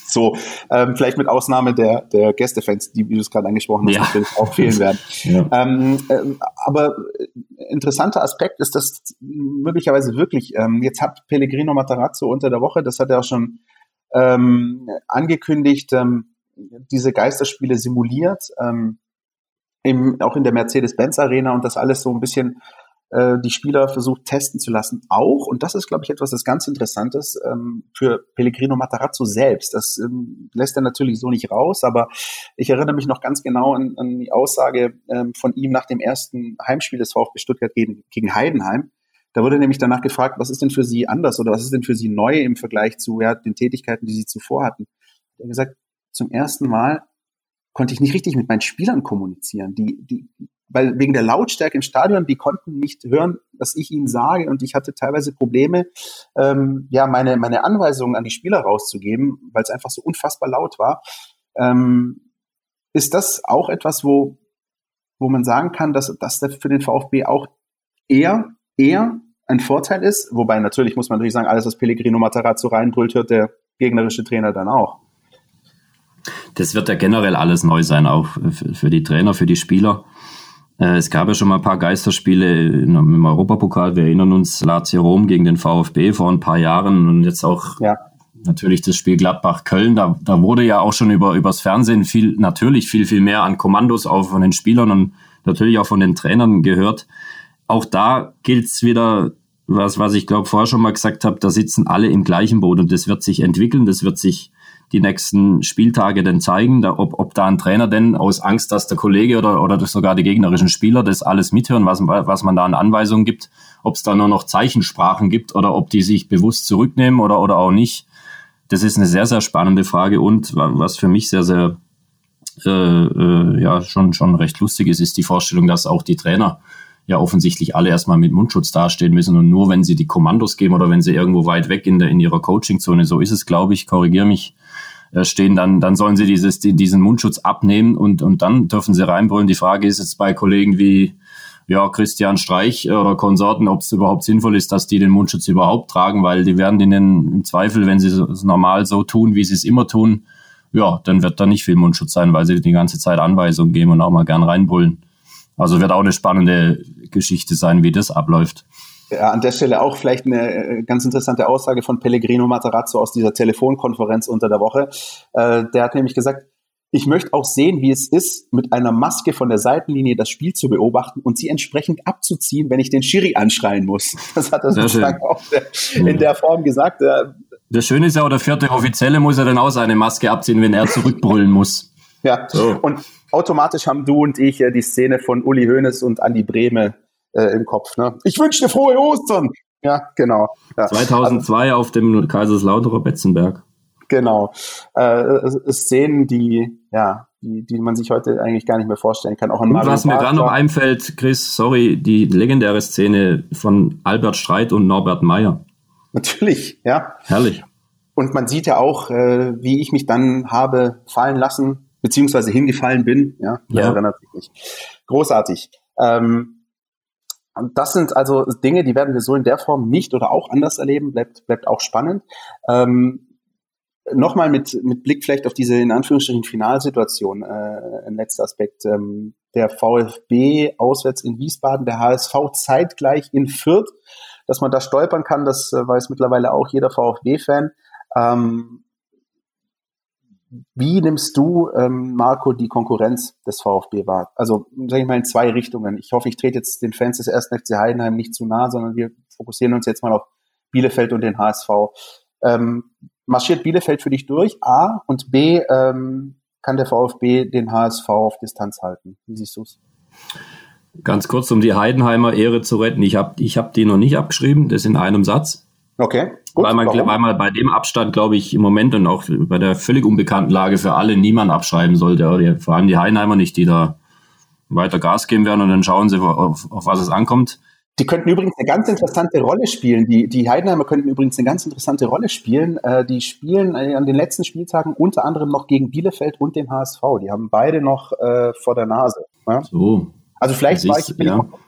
So, ähm, vielleicht mit Ausnahme der, der Gästefans, die, wie du es gerade angesprochen hast, ja. natürlich auch fehlen werden. ja. ähm, äh, aber interessanter Aspekt ist, dass möglicherweise wirklich, ähm, jetzt hat Pellegrino Matarazzo unter der Woche, das hat er auch schon ähm, angekündigt, ähm, diese Geisterspiele simuliert, ähm, im, auch in der Mercedes-Benz Arena und das alles so ein bisschen äh, die Spieler versucht testen zu lassen. Auch, und das ist, glaube ich, etwas, das ganz Interessantes ähm, für Pellegrino Matarazzo selbst. Das ähm, lässt er natürlich so nicht raus, aber ich erinnere mich noch ganz genau an, an die Aussage ähm, von ihm nach dem ersten Heimspiel des VfB Stuttgart gegen, gegen Heidenheim. Da wurde nämlich danach gefragt, was ist denn für Sie anders oder was ist denn für Sie neu im Vergleich zu ja, den Tätigkeiten, die Sie zuvor hatten? Er hat gesagt, zum ersten Mal konnte ich nicht richtig mit meinen Spielern kommunizieren. Die, die, weil wegen der Lautstärke im Stadion, die konnten nicht hören, was ich ihnen sage und ich hatte teilweise Probleme, ähm, ja, meine, meine Anweisungen an die Spieler rauszugeben, weil es einfach so unfassbar laut war. Ähm, ist das auch etwas, wo, wo man sagen kann, dass, das für den VfB auch eher, eher ein Vorteil ist? Wobei natürlich muss man natürlich sagen, alles, was Pellegrino Matarazzo reinbrüllt, hört der gegnerische Trainer dann auch. Das wird ja generell alles neu sein, auch für die Trainer, für die Spieler. Äh, es gab ja schon mal ein paar Geisterspiele im Europapokal. Wir erinnern uns Lazio Rom gegen den VfB vor ein paar Jahren und jetzt auch ja. natürlich das Spiel Gladbach-Köln. Da, da wurde ja auch schon über übers Fernsehen viel, natürlich viel, viel mehr an Kommandos auch von den Spielern und natürlich auch von den Trainern gehört. Auch da gilt's wieder, was, was ich glaube vorher schon mal gesagt habe, da sitzen alle im gleichen Boot und das wird sich entwickeln, das wird sich die nächsten Spieltage denn zeigen, da, ob, ob da ein Trainer denn aus Angst, dass der Kollege oder, oder sogar die gegnerischen Spieler das alles mithören, was, was man da an Anweisungen gibt, ob es da nur noch Zeichensprachen gibt oder ob die sich bewusst zurücknehmen oder, oder auch nicht. Das ist eine sehr, sehr spannende Frage und was für mich sehr, sehr äh, äh, ja schon, schon recht lustig ist, ist die Vorstellung, dass auch die Trainer ja offensichtlich alle erstmal mit Mundschutz dastehen müssen und nur wenn sie die Kommandos geben oder wenn sie irgendwo weit weg in, der, in ihrer Coachingzone, so ist es, glaube ich, korrigiere mich, stehen, dann, dann sollen sie dieses, diesen Mundschutz abnehmen und, und dann dürfen sie reinbrüllen. Die Frage ist jetzt bei Kollegen wie ja, Christian Streich oder Konsorten, ob es überhaupt sinnvoll ist, dass die den Mundschutz überhaupt tragen, weil die werden ihnen im Zweifel, wenn sie es normal so tun, wie sie es immer tun, ja, dann wird da nicht viel Mundschutz sein, weil sie die ganze Zeit Anweisungen geben und auch mal gern reinbrüllen. Also wird auch eine spannende Geschichte sein, wie das abläuft. Ja, an der Stelle auch vielleicht eine äh, ganz interessante Aussage von Pellegrino Matarazzo aus dieser Telefonkonferenz unter der Woche. Äh, der hat nämlich gesagt, ich möchte auch sehen, wie es ist, mit einer Maske von der Seitenlinie das Spiel zu beobachten und sie entsprechend abzuziehen, wenn ich den Schiri anschreien muss. Das hat er sozusagen auch in der Form gesagt. Das Schöne ist ja, der vierte Offizielle muss ja dann auch seine Maske abziehen, wenn er zurückbrüllen muss. Ja, so. und automatisch haben du und ich die Szene von Uli Hoeneß und Andi Brehme äh, im Kopf. Ne? Ich wünsche dir frohe Ostern. Ja, genau. Ja. 2002 also, auf dem Kaiserslauterer Betzenberg. Genau. Äh, Szenen, die, ja, die, die man sich heute eigentlich gar nicht mehr vorstellen kann. Auch in Und was mir gerade noch einfällt, Chris, sorry, die legendäre Szene von Albert Streit und Norbert Meyer. Natürlich, ja. Herrlich. Und man sieht ja auch, äh, wie ich mich dann habe fallen lassen, beziehungsweise hingefallen bin. Ja, ja. erinnert sich nicht. Großartig. Ähm, das sind also Dinge, die werden wir so in der Form nicht oder auch anders erleben, bleibt, bleibt auch spannend. Ähm, Nochmal mit, mit Blick vielleicht auf diese in Anführungsstrichen Finalsituation, äh, ein letzter Aspekt. Ähm, der VfB auswärts in Wiesbaden, der HSV zeitgleich in Fürth, dass man da stolpern kann, das äh, weiß mittlerweile auch jeder VfB-Fan. Ähm, wie nimmst du, ähm, Marco, die Konkurrenz des VfB wahr? Also, sage ich mal, in zwei Richtungen. Ich hoffe, ich trete jetzt den Fans des 1. FC Heidenheim nicht zu nah, sondern wir fokussieren uns jetzt mal auf Bielefeld und den HSV. Ähm, marschiert Bielefeld für dich durch? A und B, ähm, kann der VfB den HSV auf Distanz halten? Wie siehst du es? Ganz kurz, um die Heidenheimer Ehre zu retten. Ich habe ich hab die noch nicht abgeschrieben, das in einem Satz. Okay. Gut, weil, man, weil man bei dem Abstand, glaube ich, im Moment und auch bei der völlig unbekannten Lage für alle niemand abschreiben sollte. Vor allem die Heinheimer nicht, die da weiter Gas geben werden und dann schauen sie, auf, auf was es ankommt. Die könnten übrigens eine ganz interessante Rolle spielen. Die, die Heidenheimer könnten übrigens eine ganz interessante Rolle spielen. Äh, die spielen äh, an den letzten Spieltagen unter anderem noch gegen Bielefeld und den HSV. Die haben beide noch äh, vor der Nase. Ja? So. Also vielleicht war ich, bin ja. ich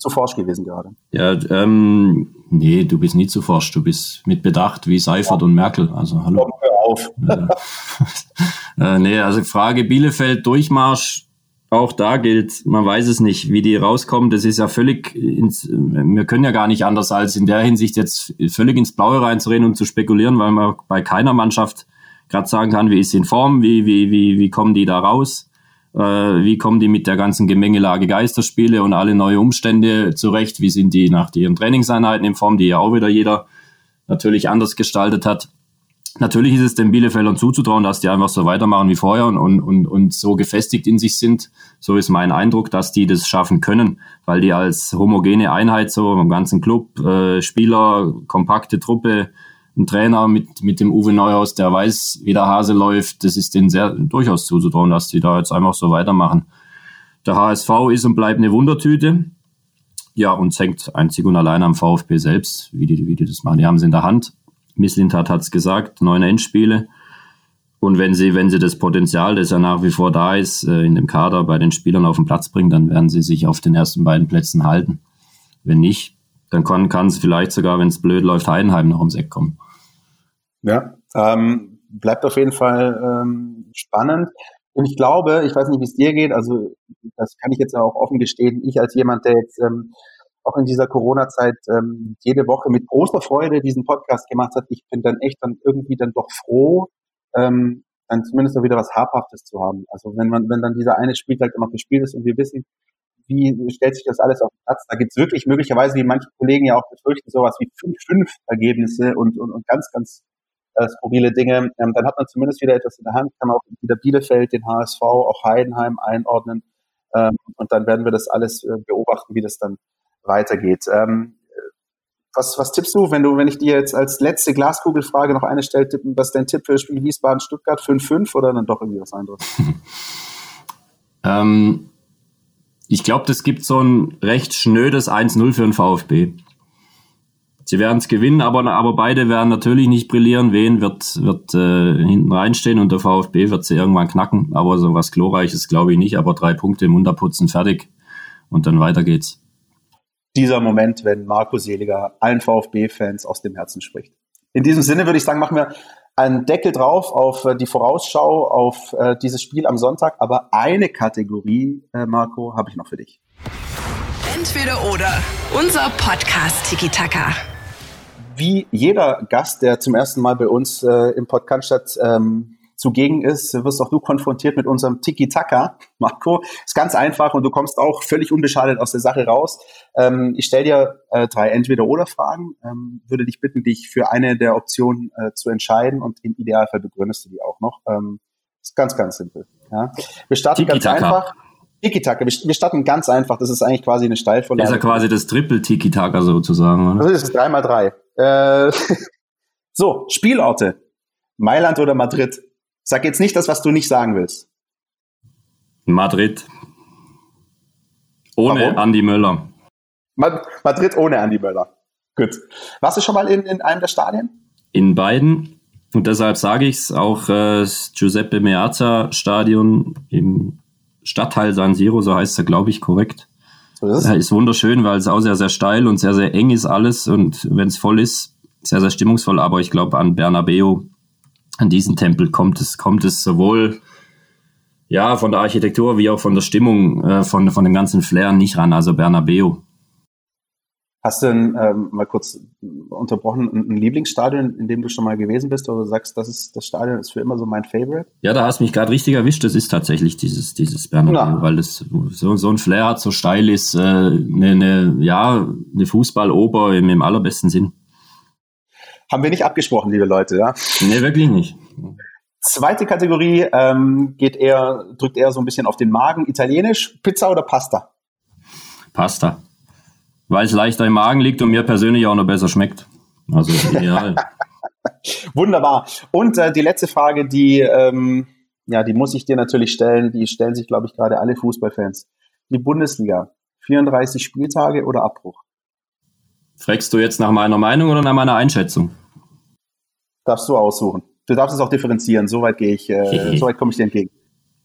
zu forsch gewesen gerade. Ja, ähm, nee, du bist nie zu forsch. Du bist mit Bedacht wie Seifert ja. und Merkel. Also hallo. Komm, hör auf. äh, nee, also Frage Bielefeld Durchmarsch auch da gilt, man weiß es nicht, wie die rauskommen. Das ist ja völlig, ins, wir können ja gar nicht anders als in der Hinsicht jetzt völlig ins Blaue reinzureden und zu spekulieren, weil man bei keiner Mannschaft gerade sagen kann, wie ist sie in Form, wie, wie, wie, wie kommen die da raus, wie kommen die mit der ganzen Gemengelage Geisterspiele und alle neue Umstände zurecht, wie sind die nach ihren Trainingseinheiten in Form, die ja auch wieder jeder natürlich anders gestaltet hat. Natürlich ist es den Bielefeldern zuzutrauen, dass die einfach so weitermachen wie vorher und, und, und so gefestigt in sich sind. So ist mein Eindruck, dass die das schaffen können, weil die als homogene Einheit so im ganzen Club, äh, Spieler, kompakte Truppe, ein Trainer mit, mit dem Uwe Neuhaus, der weiß, wie der Hase läuft, das ist denen sehr durchaus zuzutrauen, dass die da jetzt einfach so weitermachen. Der HSV ist und bleibt eine Wundertüte. Ja, und hängt einzig und allein am VfB selbst, wie die, wie die das machen. Die haben es in der Hand. Misslintat hat es gesagt, neun Endspiele. Und wenn sie, wenn sie das Potenzial, das ja nach wie vor da ist, äh, in dem Kader bei den Spielern auf den Platz bringen, dann werden sie sich auf den ersten beiden Plätzen halten. Wenn nicht, dann kann, kann es vielleicht sogar, wenn es blöd läuft, Heidenheim noch ums Eck kommen. Ja, ähm, bleibt auf jeden Fall ähm, spannend. Und ich glaube, ich weiß nicht, wie es dir geht, also das kann ich jetzt auch offen gestehen, ich als jemand, der jetzt ähm, auch in dieser Corona-Zeit ähm, jede Woche mit großer Freude diesen Podcast gemacht hat. Ich bin dann echt dann irgendwie dann doch froh, ähm, dann zumindest noch wieder was Habhaftes zu haben. Also wenn man, wenn dann dieser eine Spieltag noch gespielt ist und wir wissen, wie stellt sich das alles auf den Platz, da gibt's wirklich möglicherweise, wie manche Kollegen ja auch befürchten, sowas wie fünf, fünf Ergebnisse und, und, und ganz, ganz äh, skurrile Dinge. Ähm, dann hat man zumindest wieder etwas in der Hand, kann auch wieder Bielefeld, den HSV, auch Heidenheim einordnen. Ähm, und dann werden wir das alles äh, beobachten, wie das dann weitergeht. Ähm, was, was tippst du, wenn du, wenn ich dir jetzt als letzte Glaskugelfrage noch eine stelle, tippen, was ist dein Tipp für das Spiel Wiesbaden-Stuttgart 5-5 oder dann doch irgendwie was anderes? ähm, ich glaube, das gibt so ein recht schnödes 1-0 für den VfB. Sie werden es gewinnen, aber, aber beide werden natürlich nicht brillieren. Wen wird, wird äh, hinten reinstehen und der VfB wird sie irgendwann knacken. Aber so was Glorreiches glaube ich nicht. Aber drei Punkte im Unterputzen fertig und dann weiter geht's dieser Moment, wenn Marco Seliger allen VfB-Fans aus dem Herzen spricht. In diesem Sinne würde ich sagen, machen wir einen Deckel drauf auf äh, die Vorausschau auf äh, dieses Spiel am Sonntag. Aber eine Kategorie, äh, Marco, habe ich noch für dich. Entweder oder. Unser Podcast Tiki Taka. Wie jeder Gast, der zum ersten Mal bei uns äh, im Podcast ähm, zugegen ist, wirst auch du konfrontiert mit unserem Tiki-Taka, Marco. Ist ganz einfach und du kommst auch völlig unbeschadet aus der Sache raus. Ähm, ich stelle dir äh, drei Entweder-Oder-Fragen, ähm, würde dich bitten, dich für eine der Optionen äh, zu entscheiden und im Idealfall begründest du die auch noch. Ähm, ist ganz, ganz simpel. Ja. Wir starten ganz einfach. Tiki-Taka. Wir starten ganz einfach. Das ist eigentlich quasi eine Steilvorlage. Das ist ja quasi das Triple-Tiki-Taka sozusagen. Oder? Das ist drei mal drei. Äh, so, Spielorte. Mailand oder Madrid? Sag jetzt nicht das, was du nicht sagen willst. Madrid. Ohne Warum? Andi Möller. Madrid ohne Andi Möller. Gut. Warst du schon mal in, in einem der Stadien? In beiden. Und deshalb sage ich es auch äh, das Giuseppe Meazza Stadion im Stadtteil San Siro, so heißt er, glaube ich, korrekt. Ist, ja, ist wunderschön, weil es auch sehr, sehr steil und sehr, sehr eng ist alles. Und wenn es voll ist, sehr, sehr stimmungsvoll. Aber ich glaube, an Bernabeu an diesen Tempel kommt es, kommt es sowohl ja von der Architektur wie auch von der Stimmung, äh, von, von dem ganzen Flair nicht ran, also Bernabeu. Hast du denn, ähm, mal kurz unterbrochen, ein Lieblingsstadion, in dem du schon mal gewesen bist, oder du sagst, das ist das Stadion ist für immer so mein Favorite? Ja, da hast du mich gerade richtig erwischt. Das ist tatsächlich dieses dieses Bernabeu, Na. weil das so, so ein Flair hat, so steil ist, äh, eine, ne, ja eine Fußballoper im, im allerbesten Sinn. Haben wir nicht abgesprochen, liebe Leute, ja? Nee, wirklich nicht. Zweite Kategorie ähm, geht eher, drückt eher so ein bisschen auf den Magen. Italienisch, Pizza oder Pasta? Pasta. Weil es leichter im Magen liegt und mir persönlich auch noch besser schmeckt. Also ideal. Wunderbar. Und äh, die letzte Frage, die, ähm, ja, die muss ich dir natürlich stellen. Die stellen sich, glaube ich, gerade alle Fußballfans. die Bundesliga? 34 Spieltage oder Abbruch? Fragst du jetzt nach meiner Meinung oder nach meiner Einschätzung? Darfst du aussuchen. Du darfst es auch differenzieren. Soweit gehe ich, äh, soweit komme ich dir entgegen.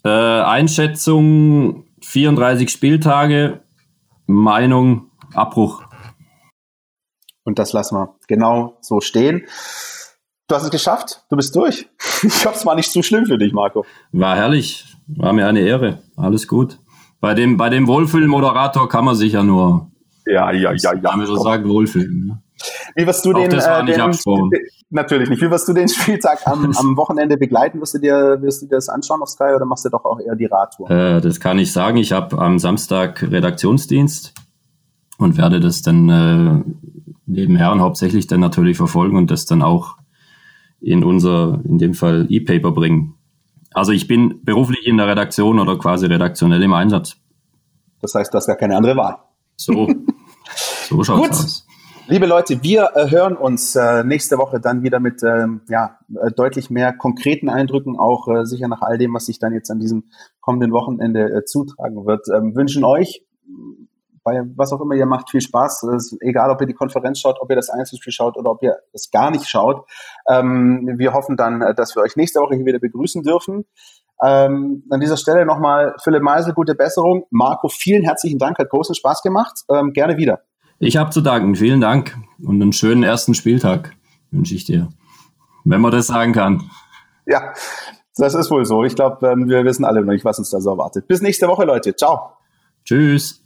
Äh, Einschätzung 34 Spieltage, Meinung Abbruch. Und das lassen wir genau so stehen. Du hast es geschafft. Du bist durch. Ich hoffe, es war nicht zu schlimm für dich, Marco. War herrlich. War mir eine Ehre. Alles gut. Bei dem, bei dem Wohlfühlmoderator kann man sich ja nur. Ja, ja, ja, ja. Haben wir schon gesagt, wohlfühlen. Ne? Wie wirst du Auch den, das war äh, nicht den natürlich nicht. Wie wirst du den Spieltag am, am Wochenende begleiten? Wirst du dir, wirst du dir das anschauen auf Sky oder machst du doch auch eher die Radtour? Äh, das kann ich sagen. Ich habe am Samstag Redaktionsdienst und werde das dann äh, nebenher und hauptsächlich dann natürlich verfolgen und das dann auch in unser, in dem Fall E-Paper bringen. Also ich bin beruflich in der Redaktion oder quasi redaktionell im Einsatz. Das heißt, du hast gar keine andere Wahl. So, so schaut's Gut. aus. Liebe Leute, wir äh, hören uns äh, nächste Woche dann wieder mit ähm, ja, äh, deutlich mehr konkreten Eindrücken, auch sicher nach all dem, was sich dann jetzt an diesem kommenden Wochenende zutragen wird. Ähm, wünschen euch bei was auch immer ihr macht, viel Spaß. Egal, ob ihr die Konferenz schaut, ob ihr das Einzelspiel schaut oder ob ihr es gar nicht schaut. Ähm, wir hoffen dann, äh, dass wir euch nächste Woche hier wieder begrüßen dürfen. Ähm, an dieser Stelle nochmal Philipp Meisel, gute Besserung. Marco, vielen herzlichen Dank, hat großen Spaß gemacht. Ähm, gerne wieder. Ich habe zu danken. Vielen Dank und einen schönen ersten Spieltag wünsche ich dir. Wenn man das sagen kann. Ja, das ist wohl so. Ich glaube, ähm, wir wissen alle noch nicht, was uns da so erwartet. Bis nächste Woche, Leute. Ciao. Tschüss.